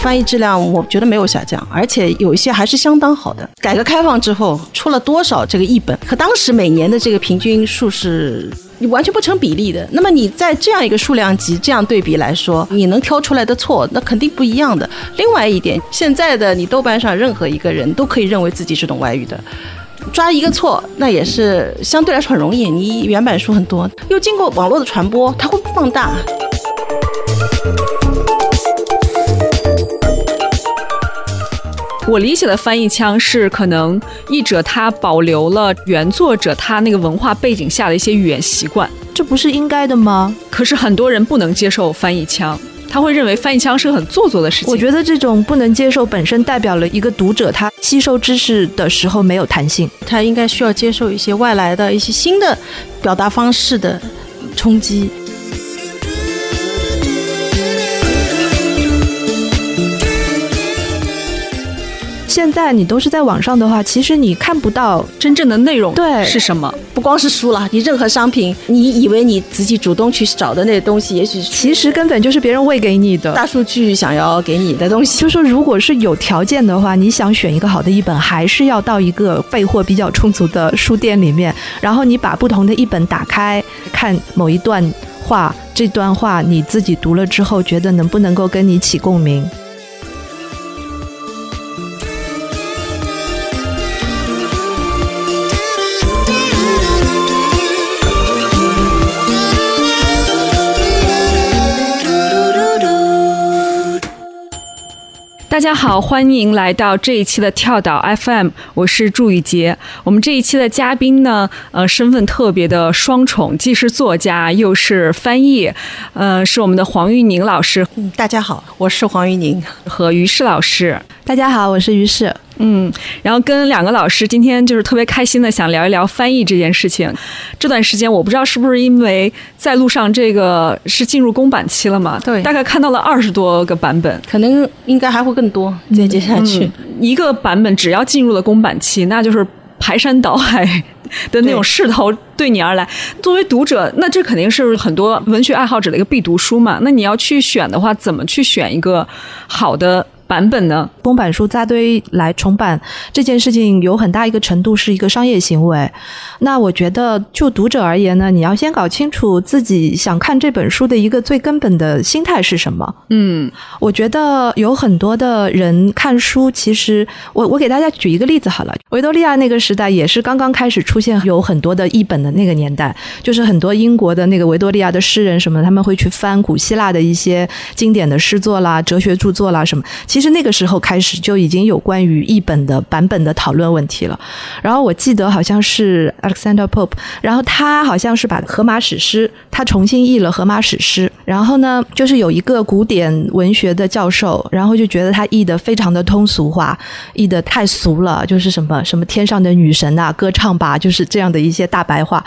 翻译质量我觉得没有下降，而且有一些还是相当好的。改革开放之后出了多少这个译本，和当时每年的这个平均数是你完全不成比例的。那么你在这样一个数量级这样对比来说，你能挑出来的错，那肯定不一样的。另外一点，现在的你豆瓣上任何一个人都可以认为自己是懂外语的。抓一个错，那也是相对来说很容易。你原版书很多，又经过网络的传播，它会放大。我理解的翻译腔是，可能译者他保留了原作者他那个文化背景下的一些语言习惯，这不是应该的吗？可是很多人不能接受翻译腔。他会认为翻译腔是个很做作的事情。我觉得这种不能接受本身代表了一个读者他吸收知识的时候没有弹性，他应该需要接受一些外来的一些新的表达方式的冲击。现在你都是在网上的话，其实你看不到真正的内容对是什么。不光是书了，你任何商品，你以为你自己主动去找的那些东西，也许其实根本就是别人喂给你的大数据想要给你的东西。就说如果是有条件的话，你想选一个好的译本，还是要到一个备货比较充足的书店里面，然后你把不同的译本打开看某一段话，这段话你自己读了之后，觉得能不能够跟你起共鸣。大家好，欢迎来到这一期的跳岛 FM，我是祝雨杰。我们这一期的嘉宾呢，呃，身份特别的双重，既是作家又是翻译，呃，是我们的黄玉宁老师。嗯，大家好，我是黄玉宁和于适老师。大家好，我是于适。嗯，然后跟两个老师今天就是特别开心的，想聊一聊翻译这件事情。这段时间我不知道是不是因为在路上这个是进入公版期了嘛？对，大概看到了二十多个版本，可能应该还会更多。再接下去，一个版本只要进入了公版期，那就是排山倒海的那种势头对你而来。作为读者，那这肯定是很多文学爱好者的一个必读书嘛。那你要去选的话，怎么去选一个好的？版本呢？公版书扎堆来重版这件事情，有很大一个程度是一个商业行为。那我觉得，就读者而言呢，你要先搞清楚自己想看这本书的一个最根本的心态是什么。嗯，我觉得有很多的人看书，其实我我给大家举一个例子好了。维多利亚那个时代也是刚刚开始出现有很多的译本的那个年代，就是很多英国的那个维多利亚的诗人什么，他们会去翻古希腊的一些经典的诗作啦、哲学著作啦什么。其其实那个时候开始就已经有关于译本的版本的讨论问题了。然后我记得好像是 Alexander Pope，然后他好像是把荷马史诗他重新译了荷马史诗。然后呢，就是有一个古典文学的教授，然后就觉得他译的非常的通俗化，译的太俗了，就是什么什么天上的女神啊，歌唱吧，就是这样的一些大白话。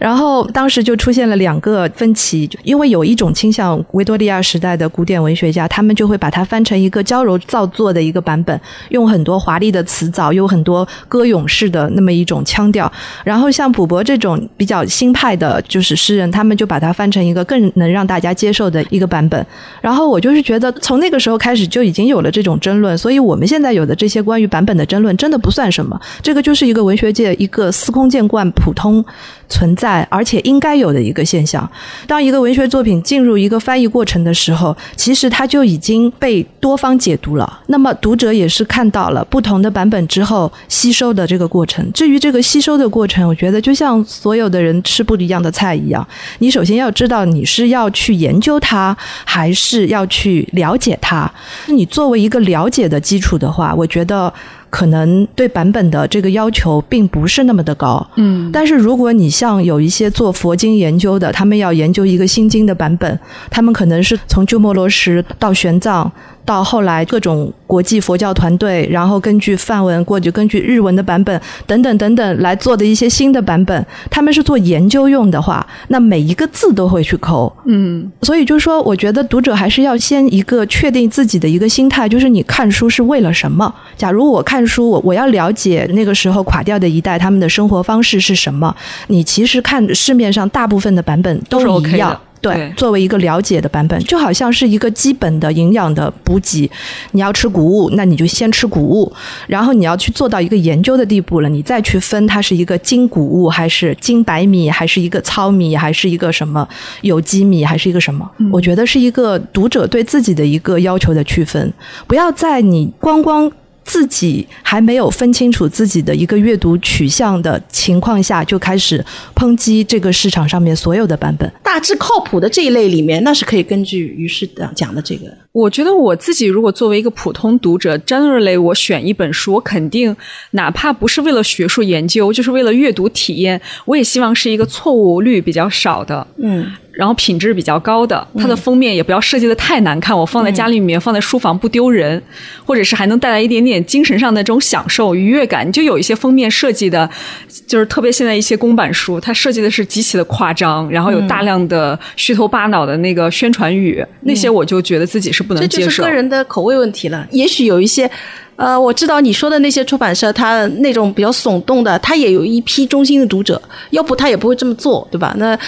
然后当时就出现了两个分歧，因为有一种倾向，维多利亚时代的古典文学家，他们就会把它翻成一个教教。柔造作的一个版本，用很多华丽的词藻，有很多歌咏式的那么一种腔调。然后像卜伯这种比较新派的，就是诗人，他们就把它翻成一个更能让大家接受的一个版本。然后我就是觉得，从那个时候开始就已经有了这种争论。所以我们现在有的这些关于版本的争论，真的不算什么。这个就是一个文学界一个司空见惯、普通存在，而且应该有的一个现象。当一个文学作品进入一个翻译过程的时候，其实它就已经被多方解。解读了，那么读者也是看到了不同的版本之后吸收的这个过程。至于这个吸收的过程，我觉得就像所有的人吃不一样的菜一样，你首先要知道你是要去研究它，还是要去了解它。你作为一个了解的基础的话，我觉得。可能对版本的这个要求并不是那么的高，嗯，但是如果你像有一些做佛经研究的，他们要研究一个心经的版本，他们可能是从鸠摩罗什到玄奘，到后来各种国际佛教团队，然后根据梵文或者根据日文的版本等等等等来做的一些新的版本，他们是做研究用的话，那每一个字都会去抠，嗯，所以就是说，我觉得读者还是要先一个确定自己的一个心态，就是你看书是为了什么？假如我看。书，我我要了解那个时候垮掉的一代他们的生活方式是什么。你其实看市面上大部分的版本都是一样，对，对作为一个了解的版本，就好像是一个基本的营养的补给。你要吃谷物，那你就先吃谷物，然后你要去做到一个研究的地步了，你再去分它是一个精谷物，还是精白米，还是一个糙米，还是一个什么有机米，还是一个什么？我觉得是一个读者对自己的一个要求的区分，不要在你光光。自己还没有分清楚自己的一个阅读取向的情况下，就开始抨击这个市场上面所有的版本。大致靠谱的这一类里面，那是可以根据于适的讲的这个。我觉得我自己如果作为一个普通读者，generally 我选一本书，我肯定哪怕不是为了学术研究，就是为了阅读体验，我也希望是一个错误率比较少的。嗯，然后品质比较高的，它的封面也不要设计的太难看，我放在家里面，放在书房不丢人，或者是还能带来一点点精神上的这种享受、愉悦感。你就有一些封面设计的，就是特别现在一些公版书，它设计的是极其的夸张，然后有大量的虚头巴脑的那个宣传语，那些我就觉得自己是不能接受这就是个。人的口味问题了。也许有一些，呃，我知道你说的那些出版社，它那种比较耸动的，它也有一批忠心的读者，要不他也不会这么做，对吧？那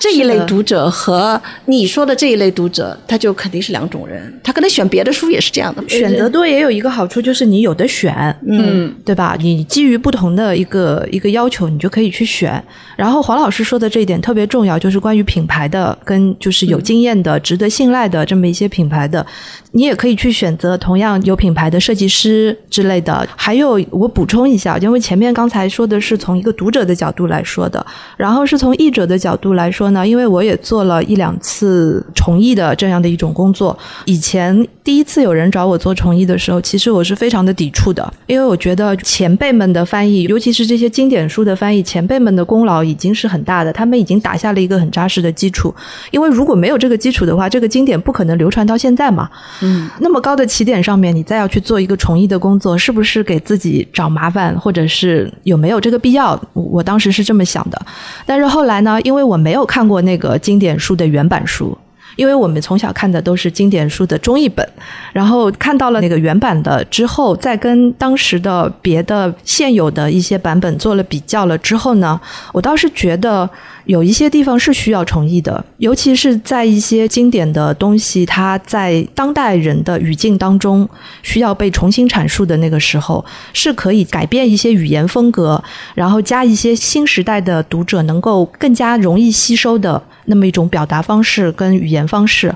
这一类读者和你说的这一类读者，他就肯定是两种人。他可能选别的书也是这样的，选择多也有一个好处，就是你有的选，嗯，对吧？你基于不同的一个一个要求，你就可以去选。然后黄老师说的这一点特别重要，就是关于品牌的跟就是有经验的、值得信赖的这么一些品牌的，你也可以去选择同样有品牌的设计师之类的。还有我补充一下，因为前面刚才说的是从一个读者的角度来说的，然后是从译者的角度来说呢，因为我也做了一两次重译的这样的一种工作。以前第一次有人找我做重译的时候，其实我是非常的抵触的，因为我觉得前辈们的翻译，尤其是这些经典书的翻译，前辈们的功劳已经是很大的，他们已经打下了一个很扎实的基础。因为如果没有这个基础的话，这个经典不可能流传到现在嘛。嗯，那么高的起点上面，你再要去做一个重译的工作，是不是给自己找麻烦，或者是有没有这个必要？我我当时是这么想的。但是后来呢，因为我没有看看过那个经典书的原版书。因为我们从小看的都是经典书的中译本，然后看到了那个原版的之后，再跟当时的别的现有的一些版本做了比较了之后呢，我倒是觉得有一些地方是需要重译的，尤其是在一些经典的东西，它在当代人的语境当中需要被重新阐述的那个时候，是可以改变一些语言风格，然后加一些新时代的读者能够更加容易吸收的那么一种表达方式跟语言方式。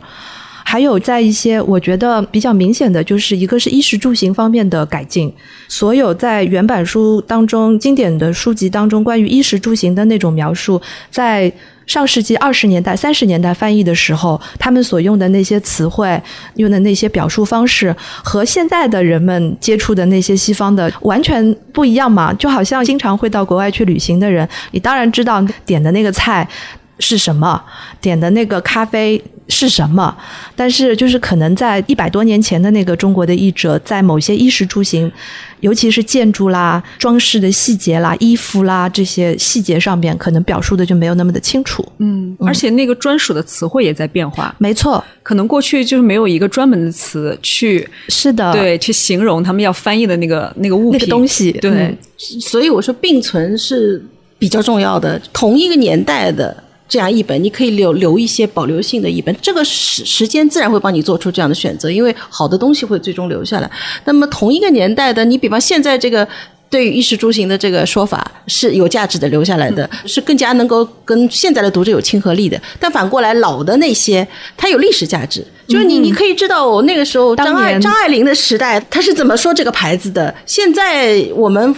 还有在一些我觉得比较明显的，就是一个是衣食住行方面的改进。所有在原版书当中、经典的书籍当中关于衣食住行的那种描述，在上世纪二十年代、三十年代翻译的时候，他们所用的那些词汇、用的那些表述方式，和现在的人们接触的那些西方的完全不一样嘛。就好像经常会到国外去旅行的人，你当然知道点的那个菜是什么，点的那个咖啡是什么，但是就是可能在一百多年前的那个中国的译者，在某些衣食住行，尤其是建筑啦、装饰的细节啦、衣服啦这些细节上面，可能表述的就没有那么的清楚。嗯，而且那个专属的词汇也在变化，没错，可能过去就是没有一个专门的词去是的，对去形容他们要翻译的那个那个物那品个东西，对，嗯。所以我说并存是比较重要的。同一个年代的这样一本，你可以留留一些保留性的一本，这个时时间自然会帮你做出这样的选择，因为好的东西会最终留下来。那么同一个年代的，你比方现在这个。对于衣食住行的这个说法是有价值的，留下来的、是更加能够跟现在的读者有亲和力的。但反过来，老的那些它有历史价值，就是你、你可以知道我那个时候张爱张爱玲的时代，她是怎么说这个牌子的。现在我们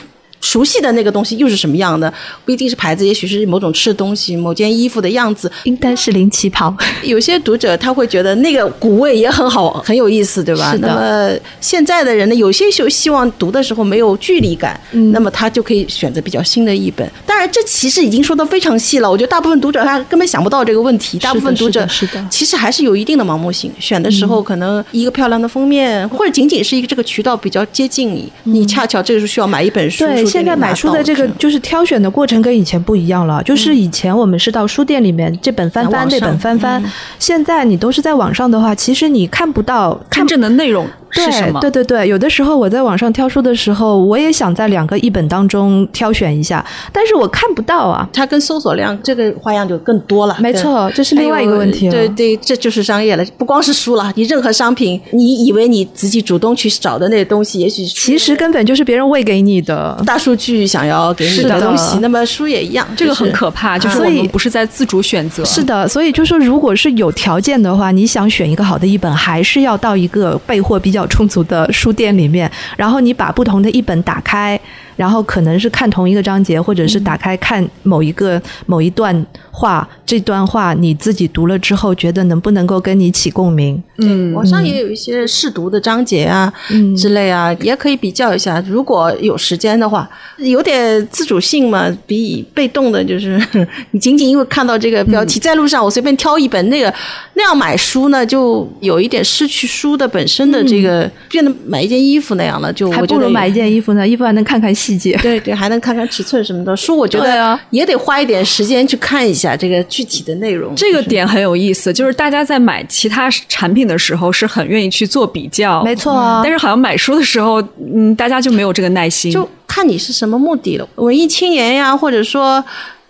熟悉的那个东西又是什么样的？不一定是牌子，也许是某种吃的东西、某件衣服的样子。应该是零旗袍。有些读者他会觉得那个古味也很好，很有意思，对吧？是的那么现在的人呢，有些就希望读的时候没有距离感，嗯那么他就可以选择比较新的译本。当然，这其实已经说的非常细了。我觉得大部分读者他根本想不到这个问题，大部分读者是的其实还是有一定的盲目性。选的时候可能一个漂亮的封面，或者仅仅是一个这个渠道比较接近你，你恰巧这个时候需要买一本书，现在买书的这个就是挑选的过程跟以前不一样了。就是以前我们是到书店里面这本翻翻那本翻翻，现在你都是在网上的话，其实你看不到看真正的内容是什么？对对对，有的时候我在网上挑书的时候，我也想在两个译本当中挑选一下，但是我看不到啊。它跟搜索量这个花样就更多了。没错，这是另外一个问题了。对对，这就是商业了，不光是书了，你任何商品，你以为你自己主动去找的那些东西，也许其实根本就是别人喂给你的大数据想要给你的东西。那么书也一样，这个很可怕，就是我们不是在自主选择。是的，所以就说，如果是有条件的话，你想选一个好的译本，还是要到一个备货比较充足的书店里面，然后你把不同的一本打开。然后可能是看同一个章节，或者是打开看某一个某一段话，这段话你自己读了之后，觉得能不能够跟你起共鸣？嗯，网上也有一些试读的章节啊，嗯之类啊，也可以比较一下。如果有时间的话，有点自主性嘛，比被动的就是 你仅仅因为看到这个标题，在路上我随便挑一本那个那样买书呢，就有一点失去书的本身的这个，变得买一件衣服那样了，就还不如买一件衣服呢，衣服还能看看。细节对对，还能看看尺寸什么的书，我觉得也得花一点时间去看一下这个具体的内容。这个点很有意思，就是大家在买其他产品的时候是很愿意去做比较，没错。但是好像买书的时候，嗯，大家就没有这个耐心，就看你是什么目的了。文艺青年呀，或者说。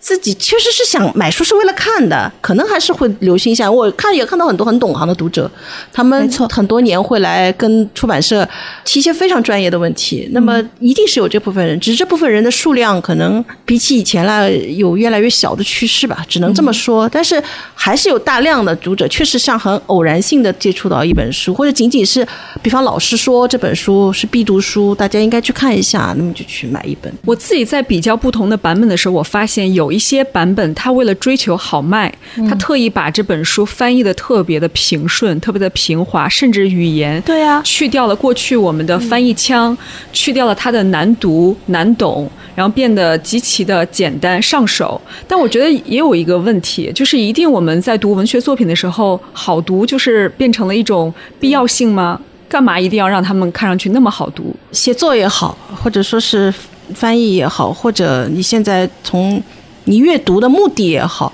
自己确实是想买书是为了看的，可能还是会留心一下。我看也看到很多很懂行的读者，他们很多年会来跟出版社提一些非常专业的问题。那么一定是有这部分人，只是这部分人的数量可能比起以前来有越来越小的趋势吧，只能这么说。但是还是有大量的读者确实像很偶然性的接触到一本书，或者仅仅是比方老师说这本书是必读书，大家应该去看一下，那么就去买一本。我自己在比较不同的版本的时候，我发现有。一些版本，他为了追求好卖，他特意把这本书翻译的特别的平顺，特别的平滑，甚至语言对啊，去掉了过去我们的翻译腔，去掉了它的难读难懂，然后变得极其的简单上手。但我觉得也有一个问题，就是一定我们在读文学作品的时候，好读就是变成了一种必要性吗？干嘛一定要让他们看上去那么好读？写作也好，或者说是翻译也好，或者你现在从你阅读的目的也好，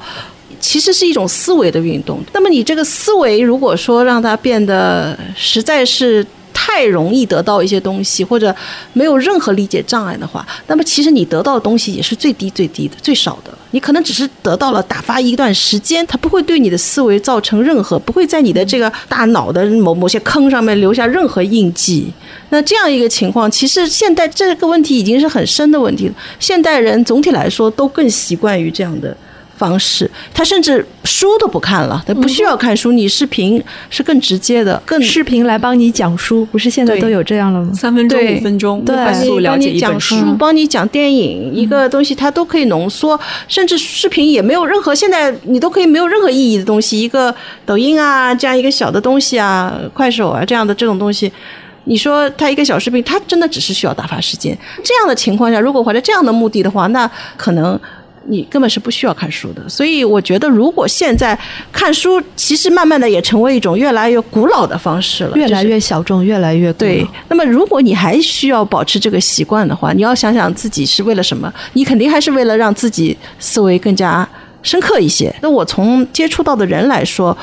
其实是一种思维的运动。那么你这个思维，如果说让它变得实在是太容易得到一些东西，或者没有任何理解障碍的话，那么其实你得到的东西也是最低最低的、最少的。你可能只是得到了打发一段时间，它不会对你的思维造成任何，不会在你的这个大脑的某某些坑上面留下任何印记。那这样一个情况，其实现在这个问题已经是很深的问题了。现代人总体来说都更习惯于这样的方式，他甚至书都不看了，他不需要看书，你视频是更直接的，更视频来帮你讲书，不是现在都有这样了吗？三分钟、五分钟，快速了解一本书，帮你讲电影，一个东西它都可以浓缩，甚至视频也没有任何，现在你都可以没有任何意义的东西，一个抖音啊这样一个小的东西啊，快手啊这样的这种东西。你说他一个小视频，他真的只是需要打发时间。这样的情况下，如果怀着这样的目的的话，那可能你根本是不需要看书的。所以我觉得，如果现在看书，其实慢慢的也成为一种越来越古老的方式了，越来越小众，越来越对。那么，如果你还需要保持这个习惯的话，你要想想自己是为了什么？你肯定还是为了让自己思维更加深刻一些。那我从接触到的人来说，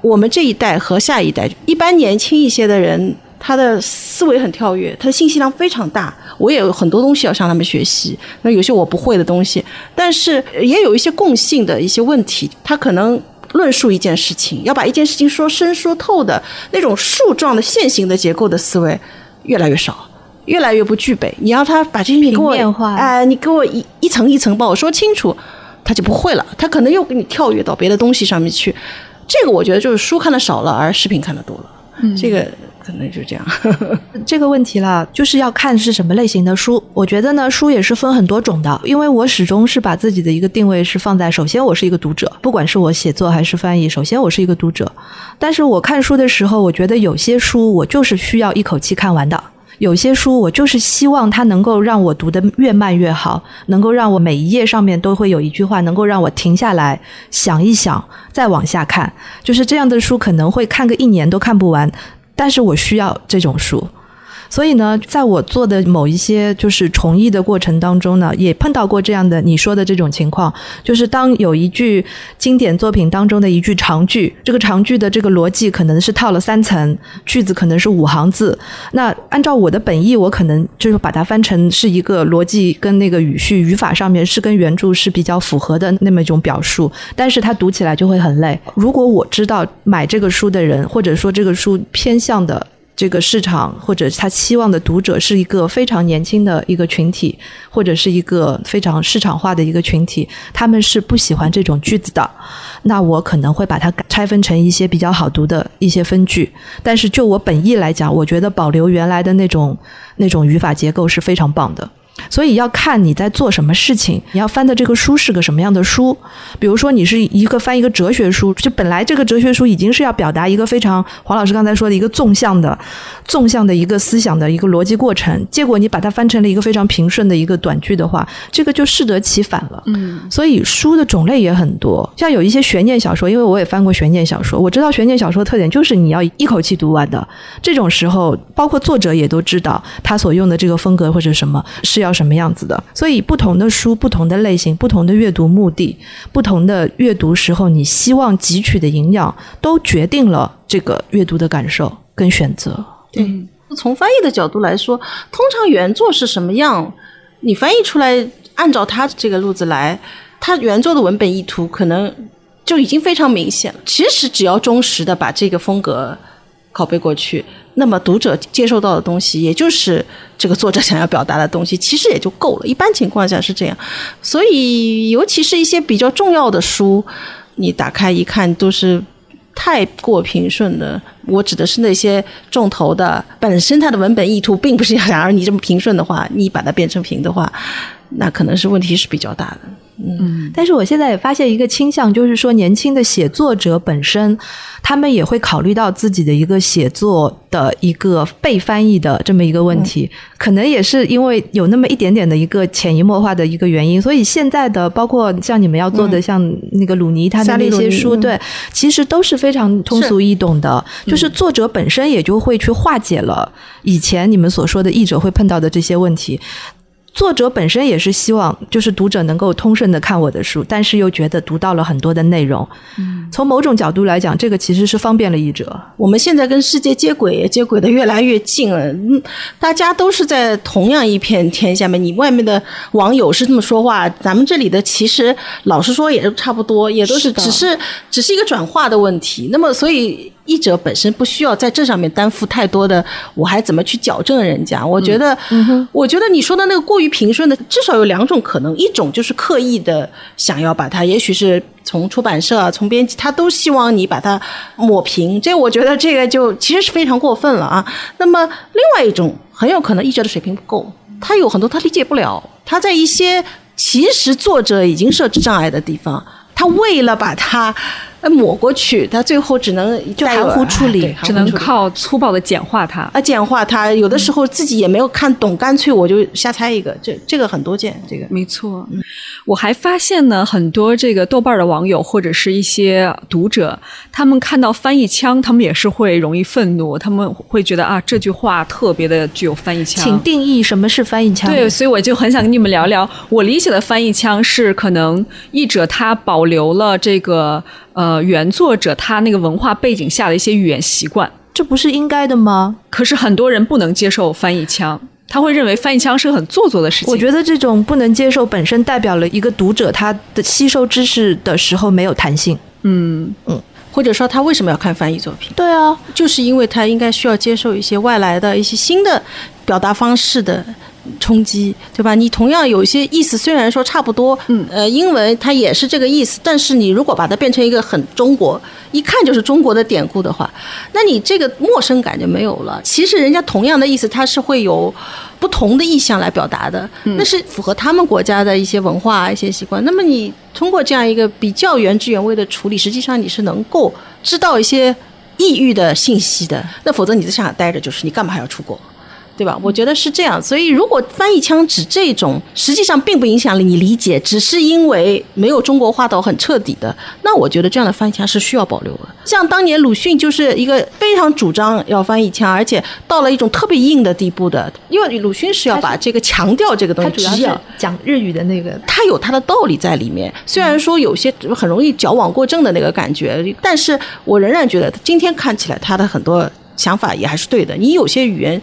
我们这一代和下一代，一般年轻一些的人。他的思维很跳跃，他的信息量非常大。我也有很多东西要向他们学习，那有些我不会的东西，但是也有一些共性的一些问题。他可能论述一件事情，要把一件事情说深说透的那种树状的线形的结构的思维越来越少，越来越不具备。你要他把这些给我，哎，你给我一一层一层帮我说清楚，他就不会了。他可能又给你跳跃到别的东西上面去。这个我觉得就是书看的少了，而视频看的多了。嗯，这个。可能就这样，这个问题了，就是要看是什么类型的书。我觉得呢，书也是分很多种的，因为我始终是把自己的一个定位是放在，首先我是一个读者，不管是我写作还是翻译，首先我是一个读者。但是我看书的时候，我觉得有些书我就是需要一口气看完的，有些书我就是希望它能够让我读的越慢越好，能够让我每一页上面都会有一句话，能够让我停下来想一想，再往下看。就是这样的书可能会看个一年都看不完。但是我需要这种书，所以呢，在我做的某一些就是重译的过程当中呢，也碰到过这样的你说的这种情况，就是当有一句经典作品当中的一句长句，这个长句的这个逻辑可能是套了三层，句子可能是五行字，那按照我的本意，我可能就是把它翻成是一个逻辑跟那个语序语法上面是跟原著是比较符合的那么一种表述，但是它读起来就会很累。如果我知道买这个书的人，或者说这个书偏向的。这个市场或者他期望的读者是一个非常年轻的一个群体，或者是一个非常市场化的一个群体，他们是不喜欢这种句子的。那我可能会把它拆分成一些比较好读的一些分句。但是就我本意来讲，我觉得保留原来的那种那种语法结构是非常棒的。所以要看你在做什么事情，你要翻的这个书是个什么样的书。比如说，你是一个翻一个哲学书，就本来这个哲学书已经是要表达一个非常黄老师刚才说的一个纵向的、纵向的一个思想的一个逻辑过程，结果你把它翻成了一个非常平顺的一个短句的话，这个就适得其反了。嗯，所以书的种类也很多，像有一些悬念小说，因为我也翻过悬念小说，我知道悬念小说特点就是你要一口气读完的。这种时候，包括作者也都知道他所用的这个风格或者什么是要。什么样子的？所以不同的书、不同的类型、不同的阅读目的、不同的阅读时候，你希望汲取的营养，都决定了这个阅读的感受跟选择。对，从翻译的角度来说，通常原作是什么样，你翻译出来，按照它这个路子来，它原作的文本意图可能就已经非常明显了。其实只要忠实的把这个风格拷贝过去。那么读者接受到的东西，也就是这个作者想要表达的东西，其实也就够了。一般情况下是这样，所以尤其是一些比较重要的书，你打开一看都是太过平顺的。我指的是那些重头的，本身它的文本意图并不是想让你这么平顺的话，你把它变成平的话，那可能是问题是比较大的。嗯，但是我现在也发现一个倾向，就是说年轻的写作者本身，他们也会考虑到自己的一个写作的一个被翻译的这么一个问题，可能也是因为有那么一点点的一个潜移默化的一个原因，所以现在的包括像你们要做的，像那个鲁尼他的那些书，对，其实都是非常通俗易懂的，就是作者本身也就会去化解了以前你们所说的译者会碰到的这些问题。作者本身也是希望，就是读者能够通顺的看我的书，但是又觉得读到了很多的内容。嗯，从某种角度来讲，这个其实是方便了译者。我们现在跟世界接轨，接轨的越来越近了。嗯，大家都是在同样一片天下面。你外面的网友是这么说话，咱们这里的其实老实说也是差不多，也都是只是只是一个转化的问题。那么，所以。译者本身不需要在这上面担负太多的，我还怎么去矫正人家？我觉得，我觉得你说的那个过于平顺的，至少有两种可能：一种就是刻意的想要把它，也许是从出版社啊，从编辑，他都希望你把它抹平。这我觉得这个就其实是非常过分了啊。那么另外一种，很有可能译者的水平不够，他有很多他理解不了，他在一些其实作者已经设置障碍的地方，他为了把它。抹过去，它最后只能就含糊处理，只能靠粗暴的简化它。啊，简化它，有的时候自己也没有看懂，干脆我就瞎猜一个。这这个很多见，这个没错。我还发现呢，很多这个豆瓣的网友或者是一些读者，他们看到翻译腔，他们也是会容易愤怒，他们会觉得啊，这句话特别的具有翻译腔。请定义什么是翻译腔？对，所以我就很想跟你们聊聊，我理解的翻译腔是可能译者他保留了这个。呃，原作者他那个文化背景下的一些语言习惯，这不是应该的吗？可是很多人不能接受翻译腔，他会认为翻译腔是个很做作的事情。我觉得这种不能接受本身代表了一个读者他的吸收知识的时候没有弹性。嗯嗯，或者说他为什么要看翻译作品？对啊，就是因为他应该需要接受一些外来的一些新的表达方式的。冲击，对吧？你同样有一些意思，虽然说差不多，嗯，呃，英文它也是这个意思，但是你如果把它变成一个很中国，一看就是中国的典故的话，那你这个陌生感就没有了。其实人家同样的意思，它是会有不同的意象来表达的，那是符合他们国家的一些文化、一些习惯。那么你通过这样一个比较原汁原味的处理，实际上你是能够知道一些异域的信息的。那否则你在上海待着，就是你干嘛还要出国？对吧？我觉得是这样。所以如果翻译腔指这种，实际上并不影响你理解，只是因为没有中国化到很彻底的，那我觉得这样的翻译腔是需要保留的。像当年鲁迅就是一个非常主张要翻译腔，而且到了一种特别硬的地步的，因为鲁迅是要把这个强调这个东西，他主要是讲日语的那个，他有他的道理在里面。虽然说有些很容易矫枉过正的那个感觉，但是我仍然觉得今天看起来他的很多想法也还是对的。你有些语言。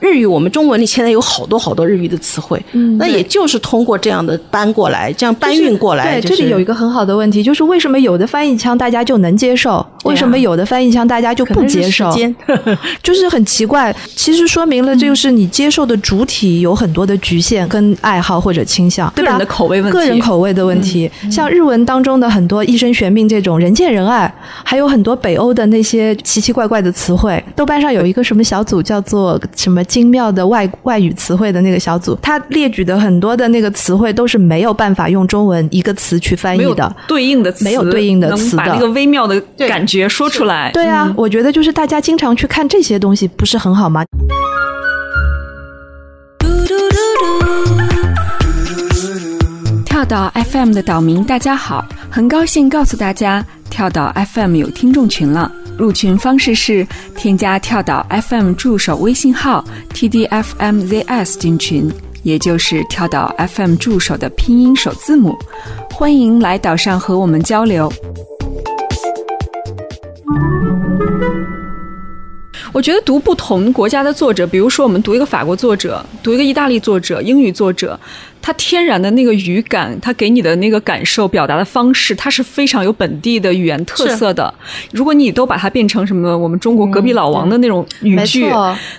日语，我们中文里现在有好多好多日语的词汇，嗯，那也就是通过这样的搬过来，这样搬运过来。对，这里有一个很好的问题，就是为什么有的翻译腔大家就能接受，为什么有的翻译腔大家就不接受？就是很奇怪。其实说明了，就是你接受的主体有很多的局限跟爱好或者倾向，对吧？个人的口味问题，个人口味的问题。像日文当中的很多一生玄命这种人见人爱，还有很多北欧的那些奇奇怪怪的词汇。豆瓣上有一个什么小组叫做什么？精妙的外外语词汇的那个小组，他列举的很多的那个词汇都是没有办法用中文一个词去翻译的，对应的词没有对应的词的，把那个微妙的感觉说出来。对啊，我觉得就是大家经常去看这些东西，不是很好吗？跳岛 FM 的岛民，大家好，很高兴告诉大家，跳岛 FM 有听众群了。入群方式是添加跳岛 FM 助手微信号 tdfmzs 进群，也就是跳岛 FM 助手的拼音首字母。欢迎来岛上和我们交流。我觉得读不同国家的作者，比如说我们读一个法国作者，读一个意大利作者，英语作者。他天然的那个语感，他给你的那个感受表达的方式，它是非常有本地的语言特色的。如果你都把它变成什么我们中国隔壁老王的那种语句，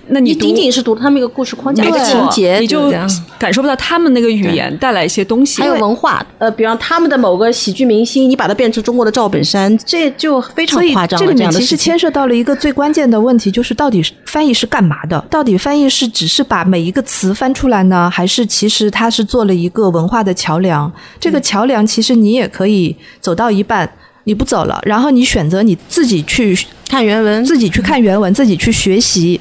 那你仅仅是读他们一个故事框架、一个情节，你就感受不到他们那个语言带来一些东西。还有文化，呃，比方他们的某个喜剧明星，你把它变成中国的赵本山，这就非常夸张。这里面其实牵涉到了一个最关键的问题，就是到底翻译是干嘛的？到底翻译是只是把每一个词翻出来呢，还是其实它是？做了一个文化的桥梁，这个桥梁其实你也可以走到一半，你不走了，然后你选择你自己去看原文，自己去看原文，自己去学习。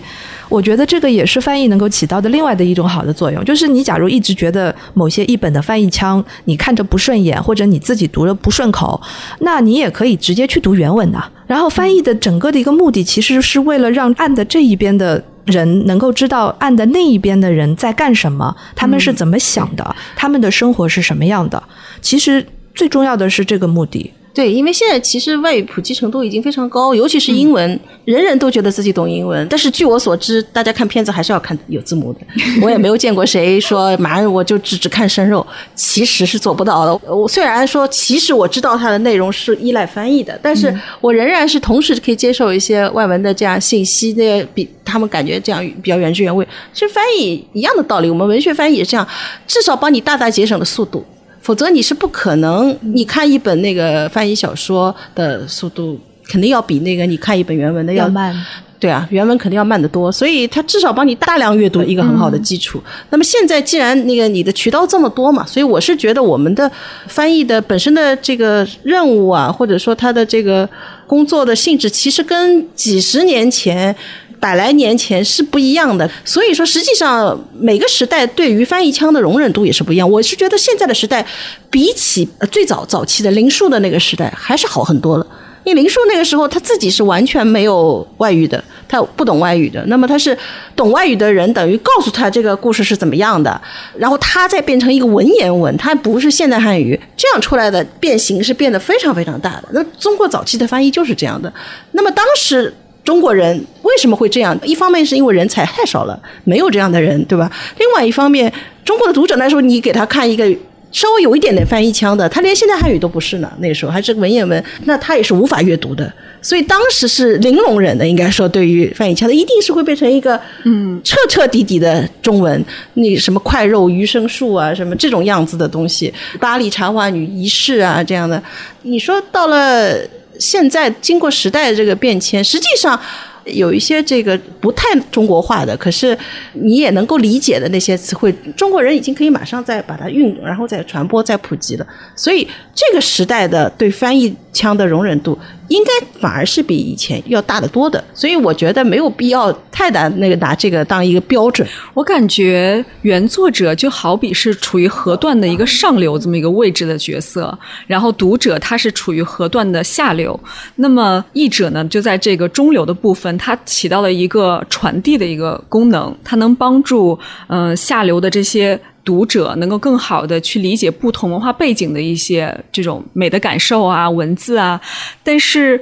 我觉得这个也是翻译能够起到的另外的一种好的作用。就是你假如一直觉得某些译本的翻译腔你看着不顺眼，或者你自己读了不顺口，那你也可以直接去读原文的。然后翻译的整个的一个目的，其实是为了让按的这一边的。人能够知道岸的那一边的人在干什么，他们是怎么想的，他们的生活是什么样的。其实最重要的是这个目的。对，因为现在其实外语普及程度已经非常高，尤其是英文，人人都觉得自己懂英文。但是据我所知，大家看片子还是要看有字幕的。我也没有见过谁说马上我就只只看生肉，其实是做不到的。我虽然说，其实我知道它的内容是依赖翻译的，但是我仍然是同时可以接受一些外文的这样信息，那比他们感觉这样比较原汁原味。其实翻译一样的道理，我们文学翻译也是这样，至少帮你大大节省了速度。否则你是不可能，你看一本那个翻译小说的速度肯定要比那个你看一本原文的要慢。对啊，原文肯定要慢得多，所以它至少帮你大量阅读一个很好的基础。那么现在既然那个你的渠道这么多嘛，所以我是觉得我们的翻译的本身的这个任务啊，或者说它的这个工作的性质，其实跟几十年前。百来年前是不一样的，所以说实际上每个时代对于翻译腔的容忍度也是不一样。我是觉得现在的时代比起最早早期的林树的那个时代还是好很多了。因为林树那个时候他自己是完全没有外语的，他不懂外语的。那么他是懂外语的人，等于告诉他这个故事是怎么样的，然后他再变成一个文言文，他不是现代汉语，这样出来的变形是变得非常非常大的。那中国早期的翻译就是这样的。那么当时。中国人为什么会这样？一方面是因为人才太少了，没有这样的人，对吧？另外一方面，中国的读者来说，你给他看一个稍微有一点点翻译腔的，他连现代汉语都不是呢。那时候还是文言文，那他也是无法阅读的。所以当时是零容忍的，应该说对于翻译腔的，一定是会变成一个嗯彻彻底底的中文，那什么快肉余生树啊，什么这种样子的东西，巴黎茶花女仪式啊这样的。你说到了。现在经过时代的这个变迁，实际上有一些这个不太中国化的，可是你也能够理解的那些词汇，中国人已经可以马上再把它运，然后再传播、再普及了。所以这个时代的对翻译。腔的容忍度，应该反而是比以前要大得多的。所以我觉得没有必要太拿那个拿这个当一个标准。我感觉原作者就好比是处于河段的一个上流这么一个位置的角色，然后读者他是处于河段的下流，那么译者呢就在这个中流的部分，他起到了一个传递的一个功能，它能帮助嗯、下流的这些。读者能够更好的去理解不同文化背景的一些这种美的感受啊、文字啊，但是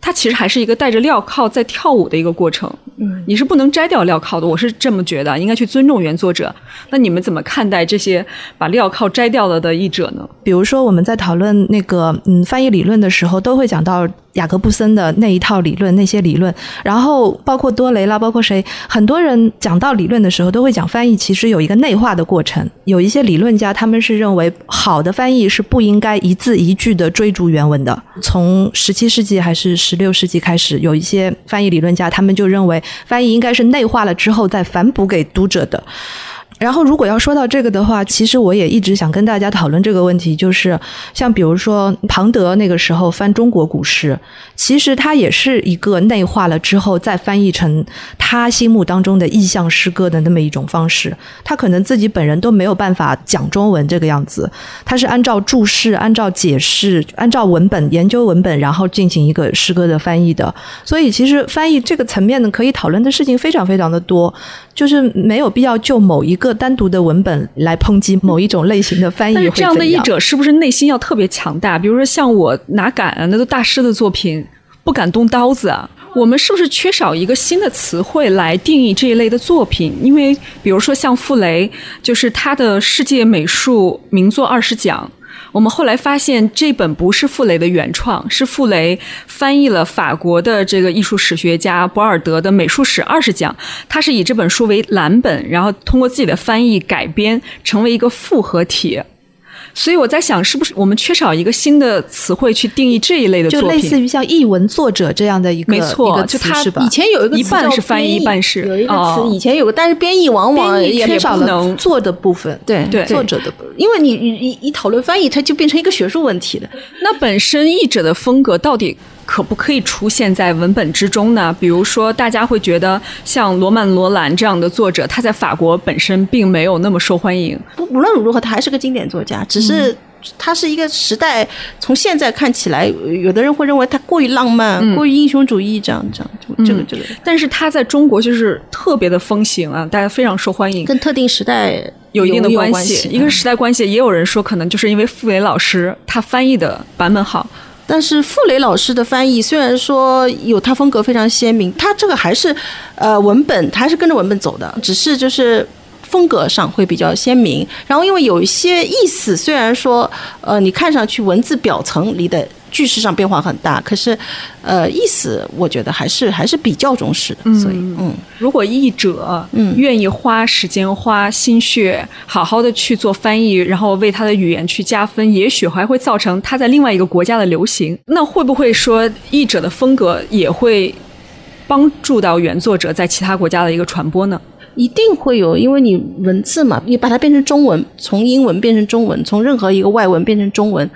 它其实还是一个带着镣铐在跳舞的一个过程。嗯，你是不能摘掉镣铐的，我是这么觉得，应该去尊重原作者。那你们怎么看待这些把镣铐摘掉了的译者呢？比如说我们在讨论那个嗯翻译理论的时候，都会讲到雅各布森的那一套理论、那些理论，然后包括多雷啦，包括谁，很多人讲到理论的时候，都会讲翻译其实有一个内化的过程。有一些理论家他们是认为好的翻译是不应该一字一句的追逐原文的。从十七世纪还是十六世纪开始，有一些翻译理论家他们就认为翻译应该是内化了之后再反哺给读者的。然后，如果要说到这个的话，其实我也一直想跟大家讨论这个问题，就是像比如说庞德那个时候翻中国古诗，其实他也是一个内化了之后再翻译成他心目当中的意象诗歌的那么一种方式。他可能自己本人都没有办法讲中文这个样子，他是按照注释、按照解释、按照文本研究文本，然后进行一个诗歌的翻译的。所以，其实翻译这个层面呢，可以讨论的事情非常非常的多，就是没有必要就某一个。个单独的文本来抨击某一种类型的翻译，但是这样的译者是不是内心要特别强大？比如说像我哪敢啊，那都大师的作品，不敢动刀子啊。我们是不是缺少一个新的词汇来定义这一类的作品？因为比如说像傅雷，就是他的世界美术名作二十讲。我们后来发现，这本不是傅雷的原创，是傅雷翻译了法国的这个艺术史学家博尔德的《美术史二十讲》，他是以这本书为蓝本，然后通过自己的翻译改编，成为一个复合体。所以我在想，是不是我们缺少一个新的词汇去定义这一类的作品？就类似于像译文作者这样的一个没错，就他以前有一个一半是翻译，一半是有一个词，以前有个，但是编译往往也缺少了做的部分，对对，作者的部分，因为你你一讨论翻译，它就变成一个学术问题了。那本身译者的风格到底？可不可以出现在文本之中呢？比如说，大家会觉得像罗曼·罗兰这样的作者，他在法国本身并没有那么受欢迎。不，无论如何，他还是个经典作家，只是他是一个时代。从现在看起来，有的人会认为他过于浪漫、嗯、过于英雄主义，这样这样，这个这个。但是他在中国就是特别的风行啊，大家非常受欢迎，跟特定时代有一定的关系。一个是时代关系，也有人说可能就是因为傅雷老师他翻译的版本好。但是傅雷老师的翻译虽然说有他风格非常鲜明，他这个还是呃文本，他还是跟着文本走的，只是就是风格上会比较鲜明。然后因为有一些意思，虽然说呃你看上去文字表层里的句式上变化很大，可是呃意思我觉得还是还是比较忠实的。所以嗯，如果译者嗯愿意花时间花心血，好好的去做翻译，然后为他的语言去加分，也许还会造成他在另外一个国家的流行。那会不会说译者的风格也会帮助到原作者在其他国家的一个传播呢？一定会有，因为你文字嘛，你把它变成中文，从英文变成中文，从任何一个外文变成中文。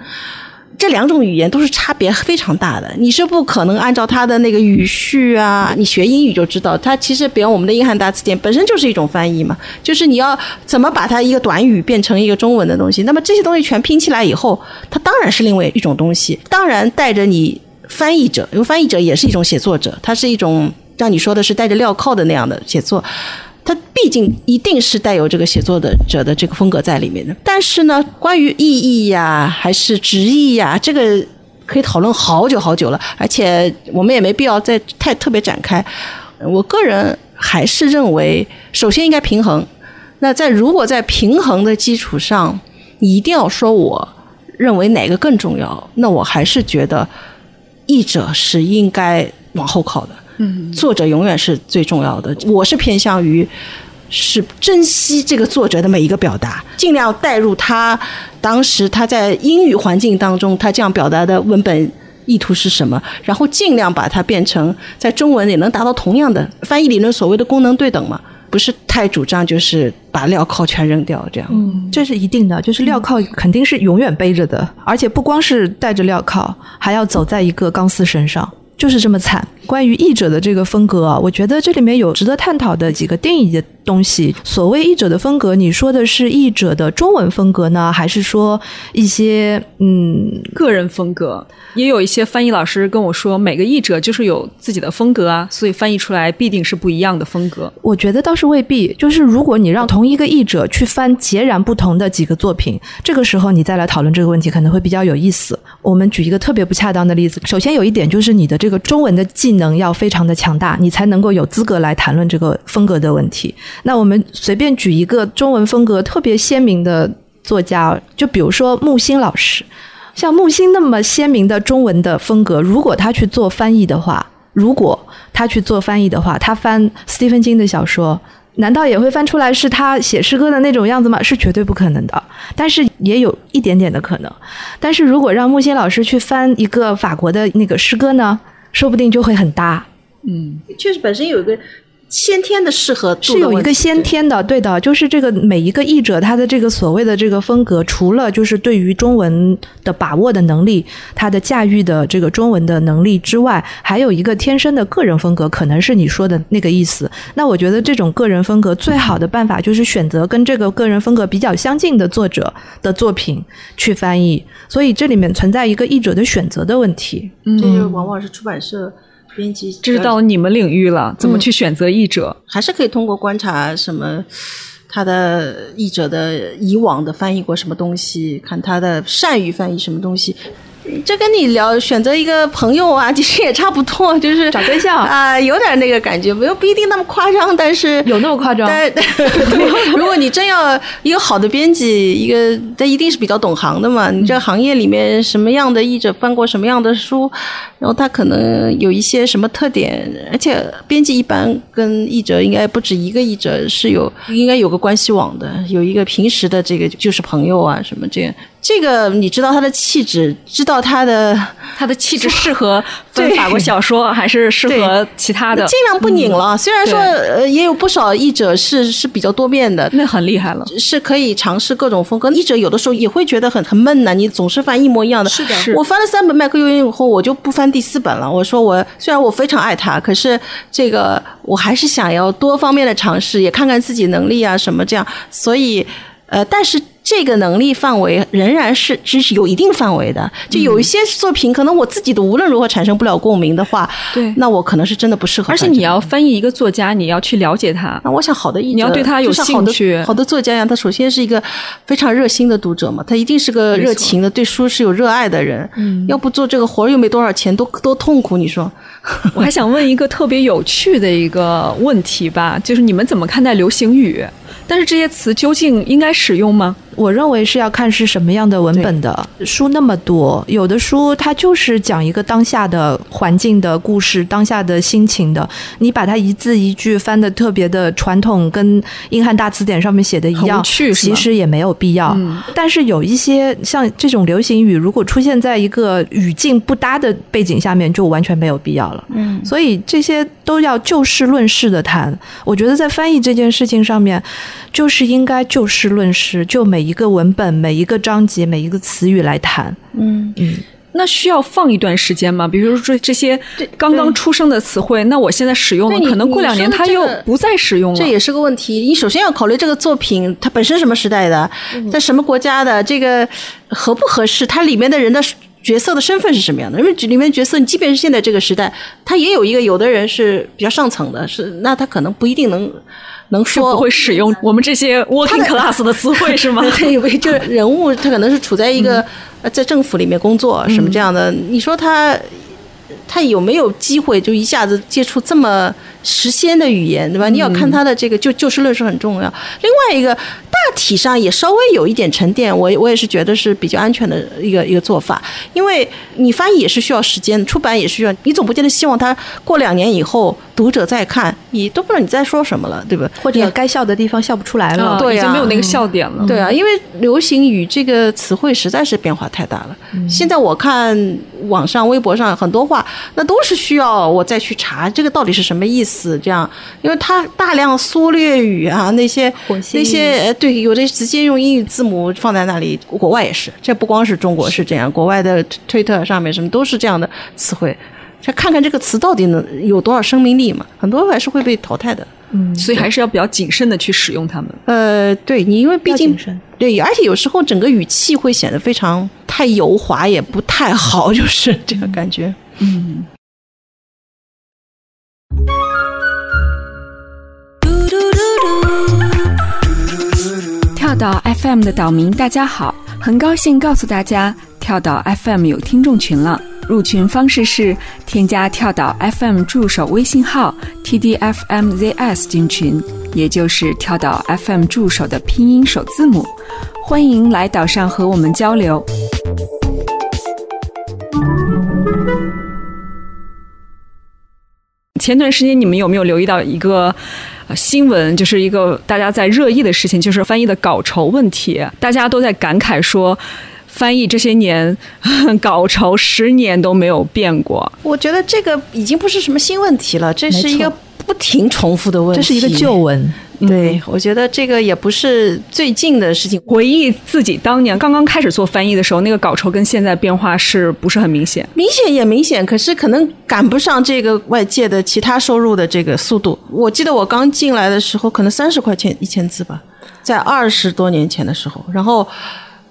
这两种语言都是差别非常大的，你是不可能按照它的那个语序啊，你学英语就知道，它其实比如我们的英汉大词典本身就是一种翻译嘛，就是你要怎么把它一个短语变成一个中文的东西，那么这些东西全拼起来以后，它当然是另外一种东西，当然带着你翻译者，因为翻译者也是一种写作者，它是一种让你说的是带着镣铐的那样的写作。它毕竟一定是带有这个写作的者的这个风格在里面的，但是呢，关于意义呀，还是直译呀，这个可以讨论好久好久了，而且我们也没必要再太特别展开。我个人还是认为，首先应该平衡。那在如果在平衡的基础上，你一定要说我认为哪个更重要，那我还是觉得译者是应该往后靠的。嗯，作者永远是最重要的。我是偏向于是珍惜这个作者的每一个表达，尽量带入他当时他在英语环境当中他这样表达的文本意图是什么，然后尽量把它变成在中文也能达到同样的翻译理论所谓的功能对等嘛。不是太主张就是把镣铐全扔掉这样。嗯，这是一定的，就是镣铐肯定是永远背着的，而且不光是带着镣铐，还要走在一个钢丝绳上。就是这么惨。关于译者的这个风格啊，我觉得这里面有值得探讨的几个定义的东西。所谓译者的风格，你说的是译者的中文风格呢，还是说一些嗯个人风格？也有一些翻译老师跟我说，每个译者就是有自己的风格啊，所以翻译出来必定是不一样的风格。我觉得倒是未必。就是如果你让同一个译者去翻截然不同的几个作品，这个时候你再来讨论这个问题，可能会比较有意思。我们举一个特别不恰当的例子。首先有一点就是你的这个中文的技能要非常的强大，你才能够有资格来谈论这个风格的问题。那我们随便举一个中文风格特别鲜明的作家，就比如说木心老师。像木心那么鲜明的中文的风格，如果他去做翻译的话，如果他去做翻译的话，他翻斯蒂芬金的小说，难道也会翻出来是他写诗歌的那种样子吗？是绝对不可能的。但是也有一点点的可能。但是如果让木心老师去翻一个法国的那个诗歌呢，说不定就会很搭。嗯，确实本身有一个。先天的适合是有一个先天的，对的，就是这个每一个译者他的这个所谓的这个风格，除了就是对于中文的把握的能力，他的驾驭的这个中文的能力之外，还有一个天生的个人风格，可能是你说的那个意思。那我觉得这种个人风格最好的办法就是选择跟这个个人风格比较相近的作者的作品去翻译，所以这里面存在一个译者的选择的问题。嗯，这就往往是出版社。编辑，这是到了你们领域了，怎么去选择译者？还是可以通过观察什么他的译者的以往的翻译过什么东西，看他的善于翻译什么东西。这跟你聊选择一个朋友啊，其实也差不多，就是找对象 啊，有点那个感觉，没有不一定那么夸张，但是有那么夸张。但 如果你真要一个好的编辑，一个他一定是比较懂行的嘛。你这行业里面什么样的译者翻过什么样的书，然后他可能有一些什么特点，而且编辑一般跟译者应该不止一个译者是有应该有个关系网的，有一个平时的这个就是朋友啊什么这样。这个你知道他的气质，知道他的他的气质适合 对法国小说，还是适合其他的？尽量不拧了。虽然说呃也有不少译者是是比较多变的，那很厉害了，是可以尝试各种风格。译者有的时候也会觉得很很闷呐，你总是翻一模一样的。是的，我翻了三本麦克尤因以后，我就不翻第四本了。我说我虽然我非常爱他，可是这个我还是想要多方面的尝试，也看看自己能力啊什么这样。所以呃，但是。这个能力范围仍然是只是有一定范围的，就有一些作品，可能我自己都无论如何产生不了共鸣的话，对，那我可能是真的不适合。而且你要翻译一个作家，你要去了解他。那我想，好的译者，你要对他有兴趣。好的作家呀，他首先是一个非常热心的读者嘛，他一定是个热情的，对书是有热爱的人。嗯，要不做这个活儿又没多少钱，多多痛苦，你说？我还想问一个特别有趣的一个问题吧，就是你们怎么看待流行语？但是这些词究竟应该使用吗？我认为是要看是什么样的文本的书那么多，有的书它就是讲一个当下的环境的故事，当下的心情的。你把它一字一句翻的特别的传统，跟英汉大词典上面写的一样，其实也没有必要。但是有一些像这种流行语，如果出现在一个语境不搭的背景下面，就完全没有必要了。嗯，所以这些都要就事论事的谈。我觉得在翻译这件事情上面，就是应该就事论事，就每。一个文本，每一个章节，每一个词语来谈。嗯嗯，那需要放一段时间吗？比如说这这些刚刚出生的词汇，那我现在使用了，可能过两年它又不再使用了，这也是个问题。你首先要考虑这个作品它本身什么时代的，在什么国家的，这个合不合适？它里面的人的角色的身份是什么样的？因为里面角色，你即便是现在这个时代，他也有一个有的人是比较上层的，是那他可能不一定能。能说不会使用我们这些 working class 的词汇 是吗？对，因为就是人物，他可能是处在一个在政府里面工作什么这样的。你说他他有没有机会就一下子接触这么？时先的语言，对吧？你要看他的这个就就事论事很重要。另外一个大体上也稍微有一点沉淀，我我也是觉得是比较安全的一个一个做法。因为你翻译也是需要时间，出版也是需要，你总不见得希望他过两年以后读者再看，你都不知道你在说什么了，对吧？或者该笑的地方笑不出来了，对，已经没有那个笑点了。对啊，因为流行语这个词汇实在是变化太大了。现在我看网上微博上很多。话，那都是需要我再去查这个到底是什么意思。这样，因为它大量缩略语啊，那些那些呃对，有的直接用英语字母放在那里，国外也是，这不光是中国是这样，国外的推特上面什么都是这样的词汇。再看看这个词到底能有多少生命力嘛？很多还是会被淘汰的。嗯，所以还是要比较谨慎的去使用它们。呃，对你，因为毕竟对，而且有时候整个语气会显得非常太油滑，也不太好，就是这个感觉。嗯。岛 FM 的岛民，大家好，很高兴告诉大家，跳岛 FM 有听众群了。入群方式是添加跳岛 FM 助手微信号 tdfmzs 进群，也就是跳岛 FM 助手的拼音首字母。欢迎来岛上和我们交流。前段时间你们有没有留意到一个新闻，就是一个大家在热议的事情，就是翻译的稿酬问题，大家都在感慨说。翻译这些年，稿酬十年都没有变过。我觉得这个已经不是什么新问题了，这是一个不停重复的问题。这是一个旧闻。对，我觉得这个也不是最近的事情。回忆自己当年刚刚开始做翻译的时候，那个稿酬跟现在变化是不是很明显？明显也明显，可是可能赶不上这个外界的其他收入的这个速度。我记得我刚进来的时候，可能三十块钱一千字吧，在二十多年前的时候，然后。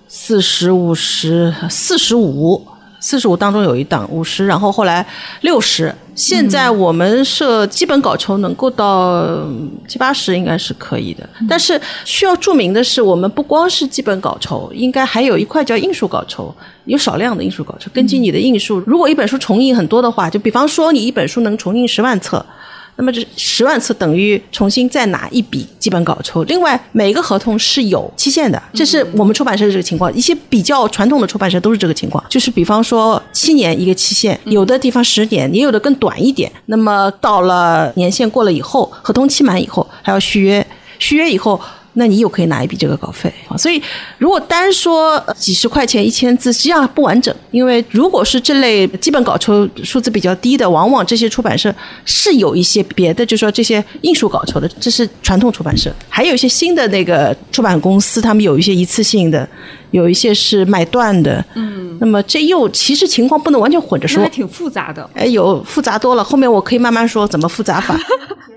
四十五十四十五四十五当中有一档五十，然后后来六十。现在我们设基本稿酬能够到七八十，应该是可以的。但是需要注明的是，我们不光是基本稿酬，应该还有一块叫印数稿酬，有少量的印数稿酬。根据你的印数，如果一本书重印很多的话，就比方说你一本书能重印十万册。那么这十万次等于重新再拿一笔基本稿酬。另外，每个合同是有期限的，这是我们出版社的这个情况。一些比较传统的出版社都是这个情况，就是比方说七年一个期限，有的地方十年，也有的更短一点。那么到了年限过了以后，合同期满以后还要续约，续约以后。那你又可以拿一笔这个稿费啊，所以如果单说几十块钱一千字，实际上不完整。因为如果是这类基本稿酬数字比较低的，往往这些出版社是有一些别的，就说这些印数稿酬的，这是传统出版社。还有一些新的那个出版公司，他们有一些一次性的，有一些是买断的。嗯，那么这又其实情况不能完全混着说，还挺复杂的。哎，有复杂多了，后面我可以慢慢说怎么复杂法。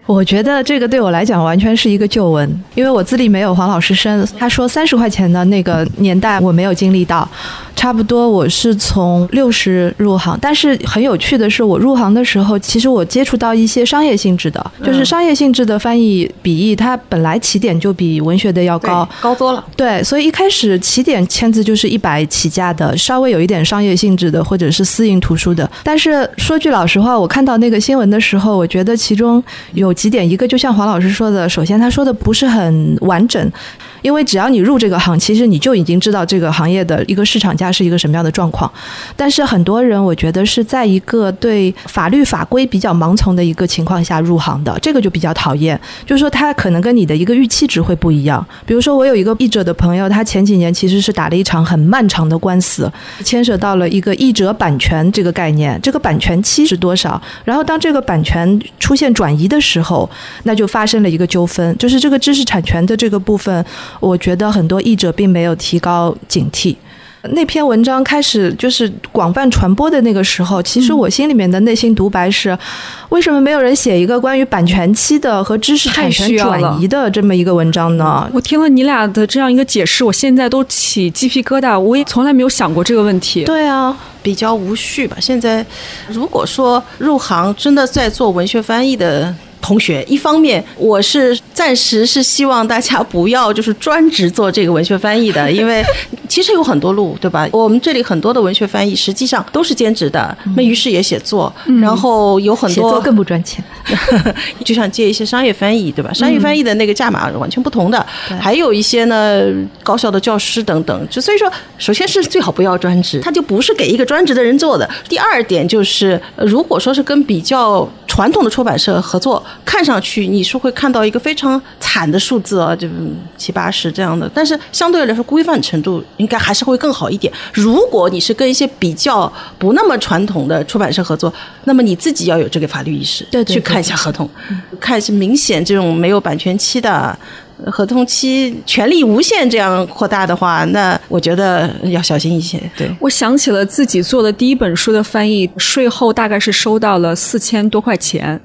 我觉得这个对我来讲完全是一个旧闻，因为我资历没有黄老师深。他说三十块钱的那个年代我没有经历到，差不多我是从六十入行。但是很有趣的是，我入行的时候，其实我接触到一些商业性质的，就是商业性质的翻译笔译，它本来起点就比文学的要高，高多了。对，所以一开始起点签字就是一百起价的，稍微有一点商业性质的，或者是私营图书的。但是说句老实话，我看到那个新闻的时候，我觉得其中有。几点，一个就像黄老师说的，首先他说的不是很完整。因为只要你入这个行，其实你就已经知道这个行业的一个市场价是一个什么样的状况。但是很多人，我觉得是在一个对法律法规比较盲从的一个情况下入行的，这个就比较讨厌。就是说，他可能跟你的一个预期值会不一样。比如说，我有一个译者的朋友，他前几年其实是打了一场很漫长的官司，牵涉到了一个译者版权这个概念，这个版权期是多少？然后当这个版权出现转移的时候，那就发生了一个纠纷，就是这个知识产权的这个部分。我觉得很多译者并没有提高警惕。那篇文章开始就是广泛传播的那个时候，其实我心里面的内心独白是：为什么没有人写一个关于版权期的和知识产权转移的这么一个文章呢？我听了你俩的这样一个解释，我现在都起鸡皮疙瘩。我也从来没有想过这个问题。对啊，比较无序吧。现在如果说入行真的在做文学翻译的。同学，一方面我是暂时是希望大家不要就是专职做这个文学翻译的，因为 其实有很多路，对吧？我们这里很多的文学翻译实际上都是兼职的，那于是也写作，然后有很多写作更不赚钱，就像接一些商业翻译，对吧？商业翻译的那个价码完全不同的，还有一些呢高校的教师等等，就所以说，首先是最好不要专职，他就不是给一个专职的人做的。第二点就是，如果说是跟比较传统的出版社合作，看上去你是会看到一个非常惨的数字啊，就七八十这样的，但是相对来说规范程度应该还是会更好一点。如果你是跟一些比较不那么传统的出版社合作，那么你自己要有这个法律意识，对对对去看一下合同，看是明显这种没有版权期的。合同期权利无限这样扩大的话，那我觉得要小心一些。对，我想起了自己做的第一本书的翻译，税后大概是收到了四千多块钱。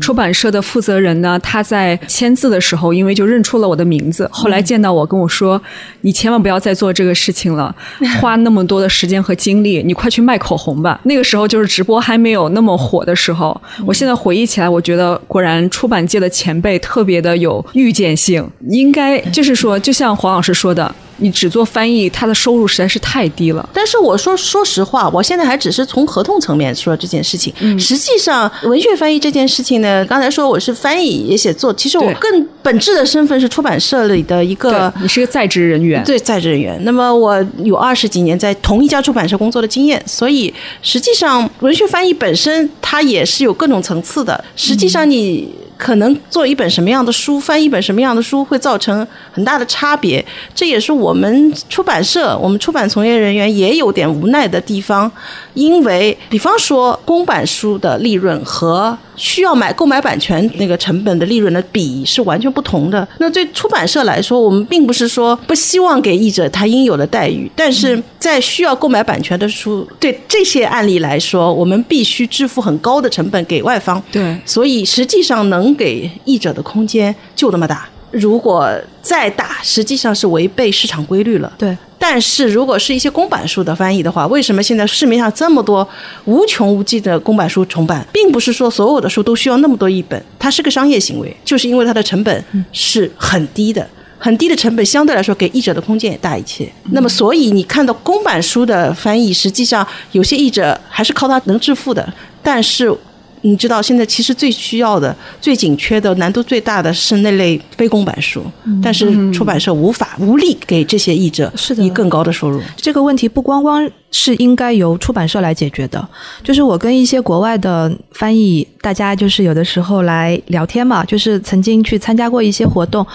出版社的负责人呢，他在签字的时候，因为就认出了我的名字，后来见到我跟我说：“你千万不要再做这个事情了，花那么多的时间和精力，你快去卖口红吧。”那个时候就是直播还没有那么火的时候。我现在回忆起来，我觉得果然出版界的前辈特别的有预见性。应该就是说，就像黄老师说的，你只做翻译，他的收入实在是太低了。但是我说说实话，我现在还只是从合同层面说这件事情。实际上，文学翻译这件事情呢，刚才说我是翻译也写作，其实我更本质的身份是出版社里的一个你是个在职人员，对在职人员。那么我有二十几年在同一家出版社工作的经验，所以实际上文学翻译本身它也是有各种层次的。实际上你。可能做一本什么样的书，翻一本什么样的书，会造成很大的差别。这也是我们出版社、我们出版从业人员也有点无奈的地方，因为比方说公版书的利润和需要买购买版权那个成本的利润的比是完全不同的。那对出版社来说，我们并不是说不希望给译者他应有的待遇，但是在需要购买版权的书，对这些案例来说，我们必须支付很高的成本给外方。对所以实际上能给译者的空间就那么大。如果再大，实际上是违背市场规律了。对，但是如果是一些公版书的翻译的话，为什么现在市面上这么多无穷无尽的公版书重版，并不是说所有的书都需要那么多译本，它是个商业行为，就是因为它的成本是很低的。很低的成本，相对来说给译者的空间也大一些。那么，所以你看到公版书的翻译，实际上有些译者还是靠它能致富的。但是，你知道现在其实最需要的、最紧缺的、难度最大的是那类非公版书，但是出版社无法无力给这些译者以更高的收入。这个问题不光光是应该由出版社来解决的，就是我跟一些国外的翻译，大家就是有的时候来聊天嘛，就是曾经去参加过一些活动，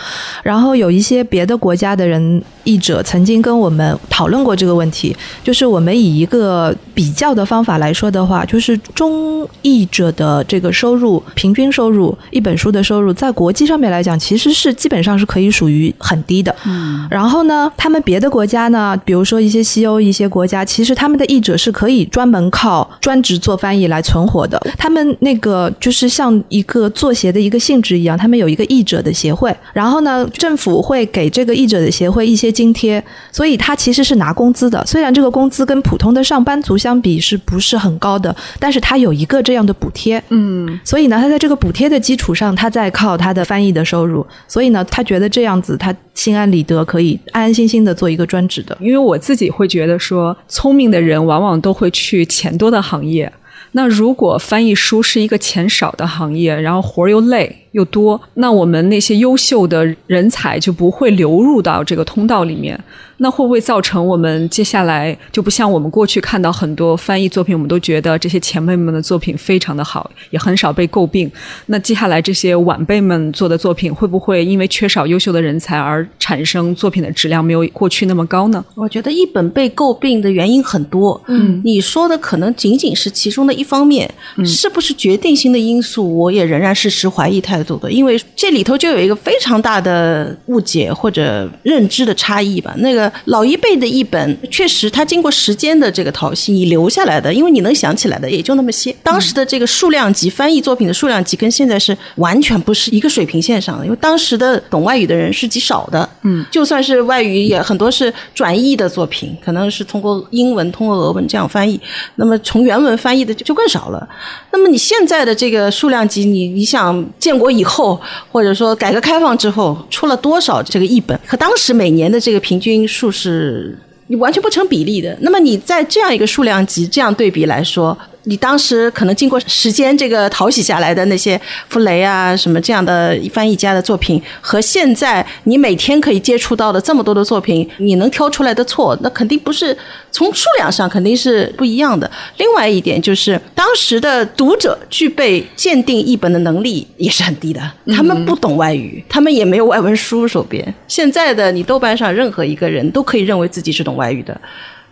然后有一些别的国家的人译者曾经跟我们讨论过这个问题，就是我们以一个比较的方法来说的话，就是中译者的这个收入平均收入一本书的收入，在国际上面来讲，其实是基本上是可以属于很低的。嗯，然后呢，他们别的国家呢，比如说一些西欧一些国家，其实他们的译者是可以专门靠专职做翻译来存活的。他们那个就是像一个作协的一个性质一样，他们有一个译者的协会，然后呢，政府会给这个译者的协会一些津贴，所以他其实是拿工资的。虽然这个工资跟普通的上班族相比是不是很高的，但是他有一个这样的补贴。嗯，所以呢，他在这个补贴的基础上，他在靠他的翻译的收入。所以呢，他觉得这样子，他心安理得，可以安安心心的做一个专职的。因为我自己会觉得说，聪明的人往往都会去钱多的行业。那如果翻译书是一个钱少的行业，然后活儿又累又多，那我们那些优秀的人才就不会流入到这个通道里面。那会不会造成我们接下来就不像我们过去看到很多翻译作品，我们都觉得这些前辈们的作品非常的好，也很少被诟病。那接下来这些晚辈们做的作品，会不会因为缺少优秀的人才而产生作品的质量没有过去那么高呢？我觉得一本被诟病的原因很多，嗯，你说的可能仅仅是其中的一方面，是不是决定性的因素，我也仍然是持怀疑态度的，因为这里头就有一个非常大的误解或者认知的差异吧。那个老一辈的译本，确实它经过时间的这个淘洗，你留下来的，因为你能想起来的也就那么些。当时的这个数量级翻译作品的数量级跟现在是完全不是一个水平线上的，因为当时的懂外语的人是极少的，嗯，就算是外语也很多是转译的作品，可能是通过英文、通过俄文这样翻译，那么从原文翻译的就就更少了。那么你现在的这个数量级，你你想建国以后，或者说改革开放之后，出了多少这个译本，和当时每年的这个平均数是完全不成比例的。那么你在这样一个数量级这样对比来说，你当时可能经过时间这个淘洗下来的那些傅雷啊什么这样的翻译家的作品，和现在你每天可以接触到的这么多的作品，你能挑出来的错，那肯定不是从数量上肯定是不一样的。另外一点就是，当时的读者具备鉴定译本的能力也是很低的，他们不懂外语，他们也没有外文书手边。现在的你豆瓣上任何一个人都可以认为自己是懂外语的。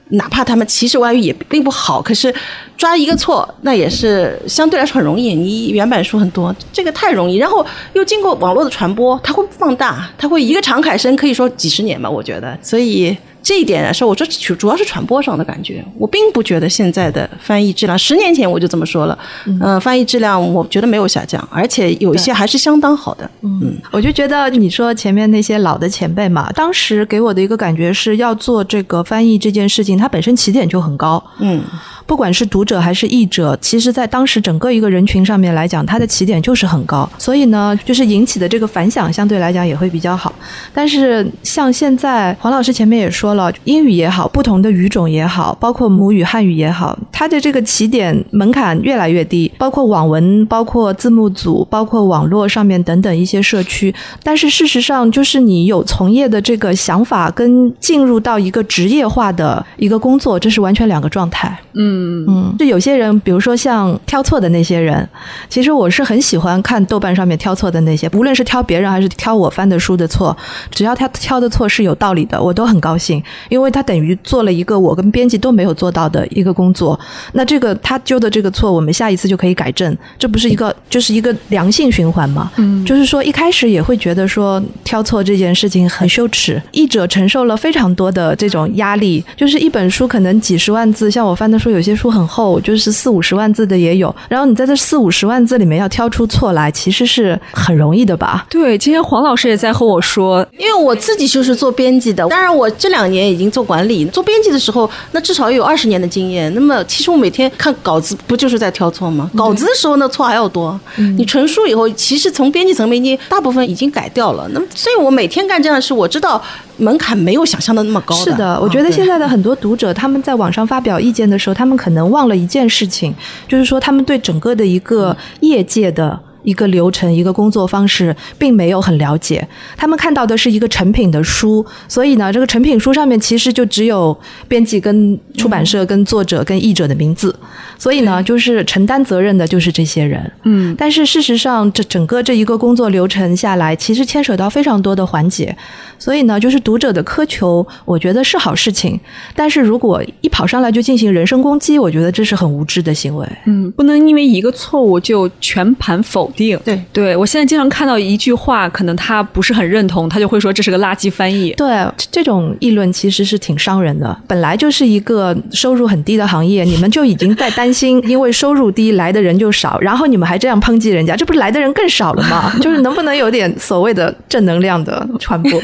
哪怕他们其实外语也并不好，可是抓一个错，那也是相对来说很容易。你原版书很多，这个太容易，然后又经过网络的传播，它会放大，它会一个长凯生可以说几十年吧，我觉得，所以。这一点来说我说主主要是传播上的感觉，我并不觉得现在的翻译质量，十年前我就这么说了，嗯，翻译质量我觉得没有下降，而且有一些还是相当好的。嗯，我就觉得你说前面那些老的前辈嘛，当时给我的一个感觉是要做这个翻译这件事情，它本身起点就很高。嗯。不管是读者还是译者，其实，在当时整个一个人群上面来讲，它的起点就是很高，所以呢，就是引起的这个反响相对来讲也会比较好。但是，像现在黄老师前面也说了，英语也好，不同的语种也好，包括母语汉语也好，它的这个起点门槛越来越低，包括网文，包括字幕组，包括网络上面等等一些社区。但是事实上，就是你有从业的这个想法，跟进入到一个职业化的一个工作，这是完全两个状态。嗯。嗯嗯，就有些人，比如说像挑错的那些人，其实我是很喜欢看豆瓣上面挑错的那些，无论是挑别人还是挑我翻的书的错，只要他挑的错是有道理的，我都很高兴，因为他等于做了一个我跟编辑都没有做到的一个工作。那这个他纠的这个错，我们下一次就可以改正，这不是一个就是一个良性循环吗？嗯，就是说一开始也会觉得说挑错这件事情很羞耻，译者承受了非常多的这种压力，就是一本书可能几十万字，像我翻的书有些。些书很厚，就是四五十万字的也有。然后你在这四五十万字里面要挑出错来，其实是很容易的吧？对，今天黄老师也在和我说，因为我自己就是做编辑的，当然我这两年已经做管理。做编辑的时候，那至少有二十年的经验。那么其实我每天看稿子，不就是在挑错吗？稿子的时候那错还要多。你成书以后，其实从编辑层面，你大部分已经改掉了。那么，所以我每天干这样的事，我知道门槛没有想象的那么高。是的，我觉得现在的很多读者他们在网上发表意见的时候，他们。可能忘了一件事情，就是说他们对整个的一个业界的。一个流程，一个工作方式，并没有很了解。他们看到的是一个成品的书，所以呢，这个成品书上面其实就只有编辑、跟出版社、跟作者、跟译者的名字。所以呢，就是承担责任的就是这些人。嗯，但是事实上，这整个这一个工作流程下来，其实牵扯到非常多的环节。所以呢，就是读者的苛求，我觉得是好事情。但是如果一跑上来就进行人身攻击，我觉得这是很无知的行为。嗯，不能因为一个错误就全盘否。定对对，我现在经常看到一句话，可能他不是很认同，他就会说这是个垃圾翻译。对，这种议论其实是挺伤人的。本来就是一个收入很低的行业，你们就已经在担心，因为收入低来的人就少，然后你们还这样抨击人家，这不是来的人更少了吗？就是能不能有点所谓的正能量的传播？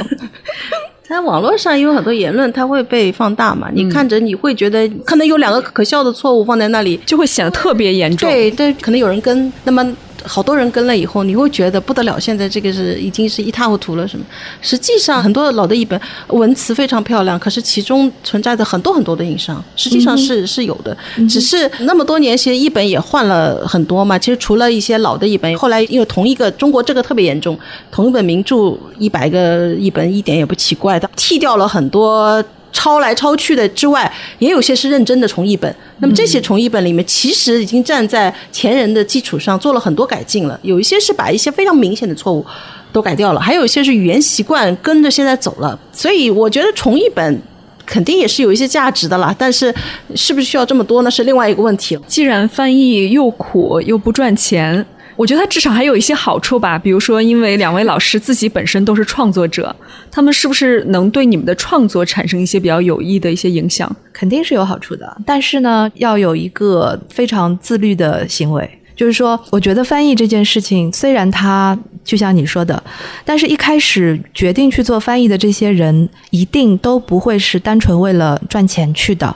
在网络上有很多言论，它会被放大嘛？你看着你会觉得可能有两个可笑的错误放在那里，就会显得特别严重。对，对，可能有人跟那么。好多人跟了以后，你会觉得不得了。现在这个是已经是一塌糊涂了，什么？实际上，很多老的译本文词非常漂亮，可是其中存在着很多很多的硬伤，实际上是是有的。只是那么多年，其实译本也换了很多嘛。其实除了一些老的译本，后来因为同一个中国这个特别严重，同一本名著一百个译本一点也不奇怪的，剃掉了很多。抄来抄去的之外，也有些是认真的重译本。那么这些重译本里面，其实已经站在前人的基础上做了很多改进了。有一些是把一些非常明显的错误都改掉了，还有一些是语言习惯跟着现在走了。所以我觉得重译本肯定也是有一些价值的啦。但是是不是需要这么多呢？是另外一个问题。既然翻译又苦又不赚钱。我觉得他至少还有一些好处吧，比如说，因为两位老师自己本身都是创作者，他们是不是能对你们的创作产生一些比较有益的一些影响？肯定是有好处的，但是呢，要有一个非常自律的行为。就是说，我觉得翻译这件事情，虽然它就像你说的，但是一开始决定去做翻译的这些人，一定都不会是单纯为了赚钱去的。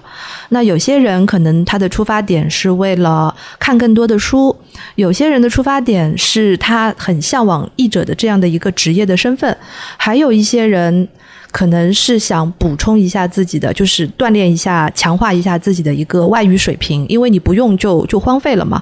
那有些人可能他的出发点是为了看更多的书，有些人的出发点是他很向往译者的这样的一个职业的身份，还有一些人。可能是想补充一下自己的，就是锻炼一下、强化一下自己的一个外语水平，因为你不用就就荒废了嘛。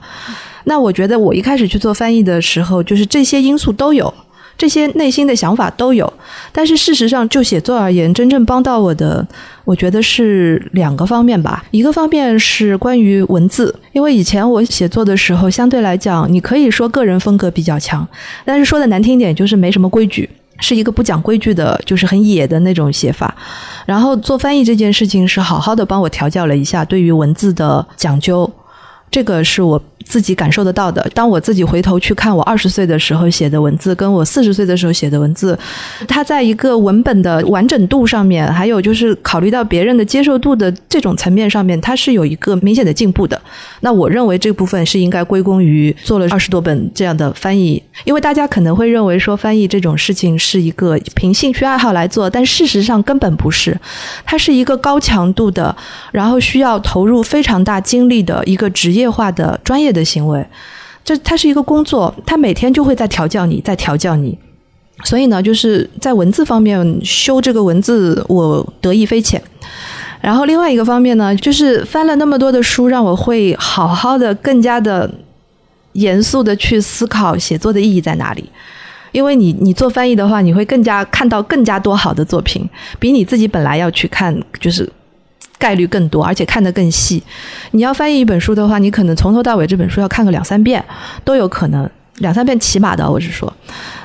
那我觉得我一开始去做翻译的时候，就是这些因素都有。这些内心的想法都有，但是事实上，就写作而言，真正帮到我的，我觉得是两个方面吧。一个方面是关于文字，因为以前我写作的时候，相对来讲，你可以说个人风格比较强，但是说的难听点，就是没什么规矩，是一个不讲规矩的，就是很野的那种写法。然后做翻译这件事情，是好好的帮我调教了一下对于文字的讲究，这个是我。自己感受得到的。当我自己回头去看我二十岁的时候写的文字，跟我四十岁的时候写的文字，它在一个文本的完整度上面，还有就是考虑到别人的接受度的这种层面上面，它是有一个明显的进步的。那我认为这部分是应该归功于做了二十多本这样的翻译，因为大家可能会认为说翻译这种事情是一个凭兴趣爱好来做，但事实上根本不是，它是一个高强度的，然后需要投入非常大精力的一个职业业化的专业的。行为，这它是一个工作，他每天就会在调教你，在调教你。所以呢，就是在文字方面修这个文字，我得意非浅。然后另外一个方面呢，就是翻了那么多的书，让我会好好的、更加的严肃的去思考写作的意义在哪里。因为你你做翻译的话，你会更加看到更加多好的作品，比你自己本来要去看就是。概率更多，而且看得更细。你要翻译一本书的话，你可能从头到尾这本书要看个两三遍都有可能，两三遍起码的。我是说，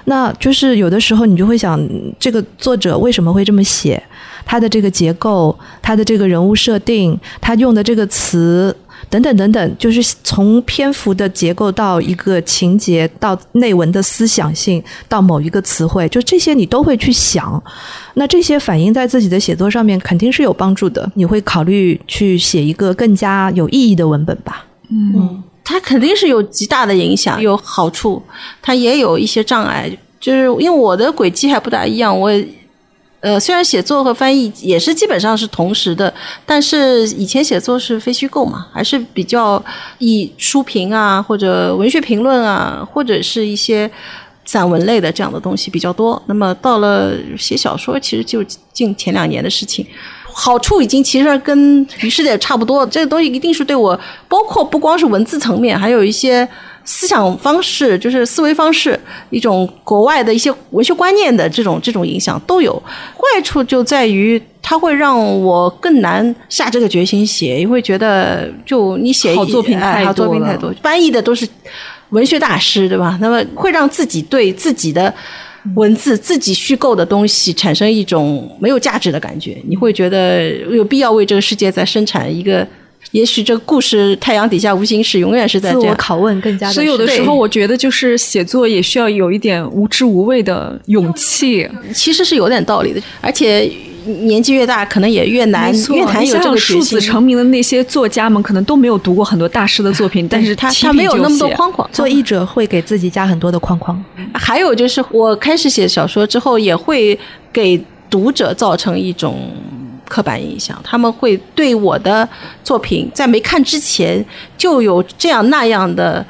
那就是有的时候你就会想，这个作者为什么会这么写？他的这个结构，他的这个人物设定，他用的这个词。等等等等，就是从篇幅的结构到一个情节，到内文的思想性，到某一个词汇，就这些你都会去想。那这些反映在自己的写作上面，肯定是有帮助的。你会考虑去写一个更加有意义的文本吧？嗯，它肯定是有极大的影响，有好处，它也有一些障碍。就是因为我的轨迹还不大一样，我。呃，虽然写作和翻译也是基本上是同时的，但是以前写作是非虚构嘛，还是比较以书评啊或者文学评论啊，或者是一些散文类的这样的东西比较多。那么到了写小说，其实就近前两年的事情，好处已经其实跟于是的差不多。这个东西一定是对我，包括不光是文字层面，还有一些。思想方式就是思维方式，一种国外的一些文学观念的这种这种影响都有。坏处就在于它会让我更难下这个决心写，因为觉得就你写好作品太多，作品太多，翻译的都是文学大师，对吧？那么会让自己对自己的文字、自己虚构的东西产生一种没有价值的感觉。你会觉得有必要为这个世界再生产一个。也许这故事太阳底下无心事，永远是在自我拷问更加。所以有的时候，我觉得就是写作也需要有一点无知无畏的勇气。其实是有点道理的，而且年纪越大，可能也越难越难有这个数字成名的那些作家们，可能都没有读过很多大师的作品，但是他他没有那么多框框。做译者会给自己加很多的框框。还有就是，我开始写小说之后，也会给读者造成一种。刻板印象，他们会对我的作品在没看之前就有这样那样的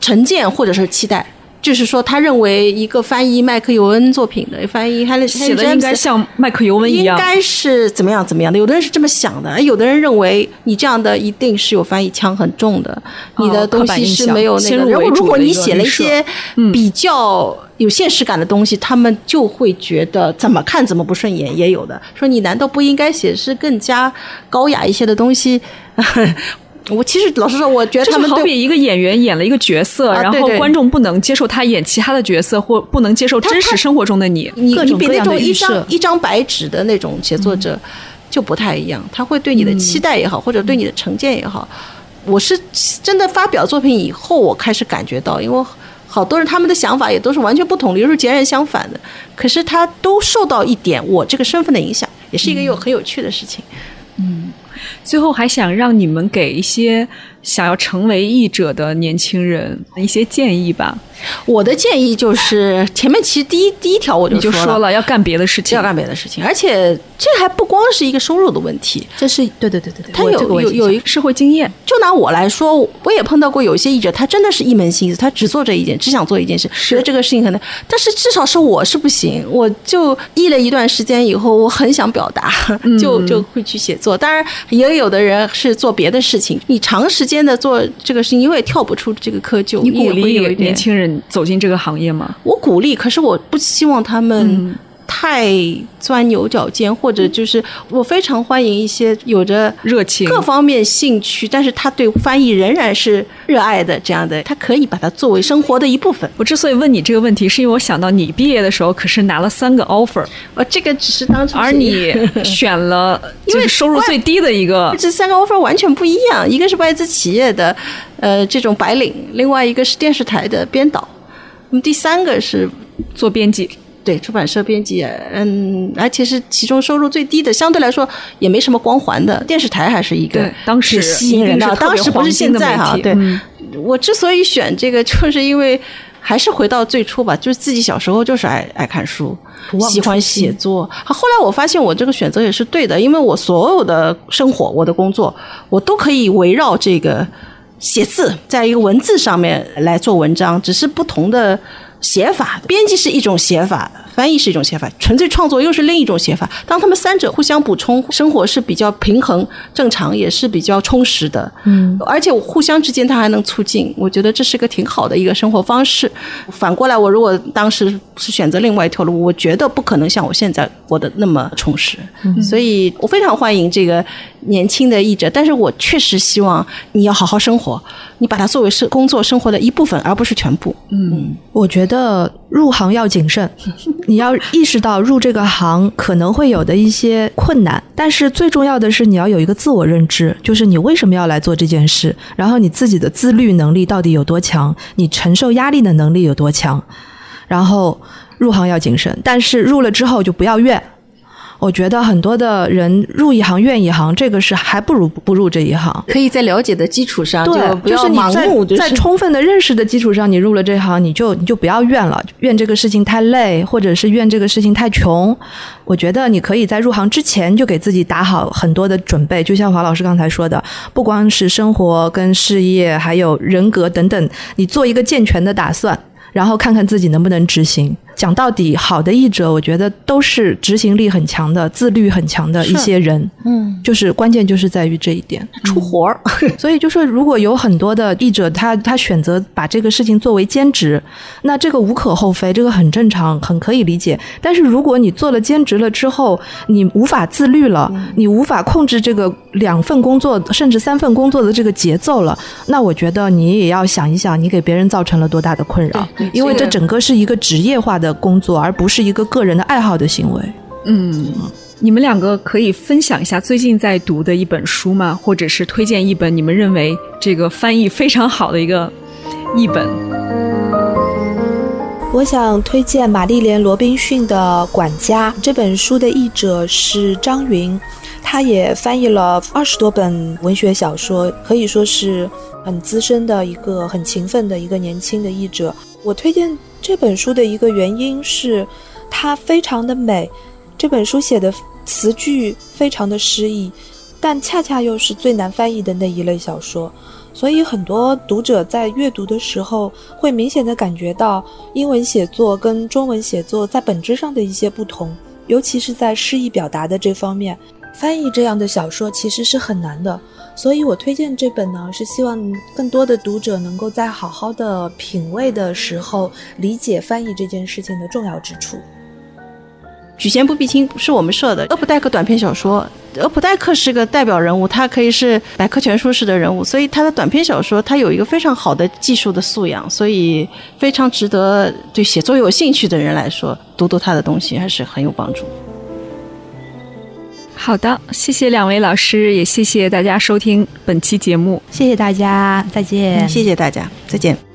成见或者是期待，就是说，他认为一个翻译麦克尤恩作品的翻译，他写的应该像麦克尤恩一样，应该是怎么样怎么样的。有的人是这么想的，有的人认为你这样的一定是有翻译腔很重的，你的东西是没有那个。然后如果你写了一些比较。有现实感的东西，他们就会觉得怎么看怎么不顺眼。也有的说，你难道不应该写是更加高雅一些的东西？我其实老实说，我觉得他们好比一个演员演了一个角色，然后观众不能接受他演其他的角色，或不能接受真实生活中的你。你你比那种一张一张白纸的那种写作者就不太一样，他会对你的期待也好，或者对你的成见也好。我是真的发表作品以后，我开始感觉到，因为。好多人他们的想法也都是完全不同的，又是截然相反的。可是他都受到一点我这个身份的影响，也是一个有很有趣的事情。嗯，最后还想让你们给一些想要成为译者的年轻人一些建议吧。我的建议就是，前面其实第一第一条我你就说说了要干别的事情，要干别的事情，而且这还不光是一个收入的问题，这是对对对对对，他有有有一个社会经验。就拿我来说，我也碰到过有些译者，他真的是一门心思，他只做这一件，只想做一件事，觉得这个事情可能，但是至少是我是不行，我就译了一段时间以后，我很想表达，就就会去写作。当然，也有的人是做别的事情，你长时间的做这个事情，因为跳不出这个窠臼，你鼓励有年轻人走进这个行业吗？我鼓励，可是我不希望他们嗯太钻牛角尖，或者就是我非常欢迎一些有着热情。各方面兴趣，但是他对翻译仍然是热爱的这样的，他可以把它作为生活的一部分。我之所以问你这个问题，是因为我想到你毕业的时候可是拿了三个 offer，呃，这个只是当成而你选了就 是收入最低的一个。这三个 offer 完全不一样，一个是外资企业的，呃，这种白领，另外一个是电视台的编导，那么第三个是做编辑，对出版社编辑，嗯，而且是其中收入最低的，相对来说也没什么光环的。电视台还是一个对当时挺吸引人的，当时不是现在哈。对，我之所以选这个，就是因为还是回到最初吧，就是自己小时候就是爱爱看书，喜欢写作。后来我发现我这个选择也是对的，因为我所有的生活、我的工作，我都可以围绕这个写字，在一个文字上面来做文章，只是不同的写法。编辑是一种写法，翻译是一种写法，纯粹创作又是另一种写法。当他们三者互相补充，生活是比较平衡、正常，也是比较充实的。嗯，而且互相之间它还能促进，我觉得这是个挺好的一个生活方式。反过来，我如果当时是选择另外一条路，我觉得不可能像我现在过得那么充实。所以我非常欢迎这个年轻的译者，但是我确实希望你要好好生活，你把它作为是工作生活的一部分，而不是全部。嗯，我觉得入行要谨慎，你要意识到入这个行可能会有的一些困难，但是最重要的是你要有一个自我认知，就是你为什么要来做这件事，然后你自己的自律能力到底有多强，你承受压力的能力有多强，然后入行要谨慎，但是入了之后就不要怨。我觉得很多的人入一行怨一行，这个是还不如不入这一行。可以在了解的基础上，对，不要是你在盲目，就是在充分的认识的基础上，你入了这行，你就你就不要怨了，怨这个事情太累，或者是怨这个事情太穷。我觉得你可以在入行之前就给自己打好很多的准备，就像华老师刚才说的，不光是生活跟事业，还有人格等等，你做一个健全的打算。然后看看自己能不能执行。讲到底，好的译者，我觉得都是执行力很强的、自律很强的一些人。嗯，就是关键就是在于这一点。出活儿。所以就说，如果有很多的译者，他他选择把这个事情作为兼职，那这个无可厚非，这个很正常，很可以理解。但是如果你做了兼职了之后，你无法自律了，你无法控制这个两份工作甚至三份工作的这个节奏了，那我觉得你也要想一想，你给别人造成了多大的困扰，因为这整个是一个职业化的工作，而不是一个个人的爱好的行为。嗯，你们两个可以分享一下最近在读的一本书吗？或者是推荐一本你们认为这个翻译非常好的一个译本？我想推荐玛丽莲·罗宾逊的《管家》这本书的译者是张云，他也翻译了二十多本文学小说，可以说是很资深的一个很勤奋的一个年轻的译者。我推荐这本书的一个原因是，它非常的美，这本书写的词句非常的诗意，但恰恰又是最难翻译的那一类小说。所以很多读者在阅读的时候，会明显的感觉到英文写作跟中文写作在本质上的一些不同，尤其是在诗意表达的这方面。翻译这样的小说其实是很难的，所以我推荐这本呢，是希望更多的读者能够在好好的品味的时候，理解翻译这件事情的重要之处。举贤不避亲是我们社的厄普代克短篇小说。厄普代克是个代表人物，他可以是百科全书式的人物，所以他的短篇小说他有一个非常好的技术的素养，所以非常值得对写作有兴趣的人来说读读他的东西，还是很有帮助。好的，谢谢两位老师，也谢谢大家收听本期节目。谢谢大家，再见。谢谢大家，再见。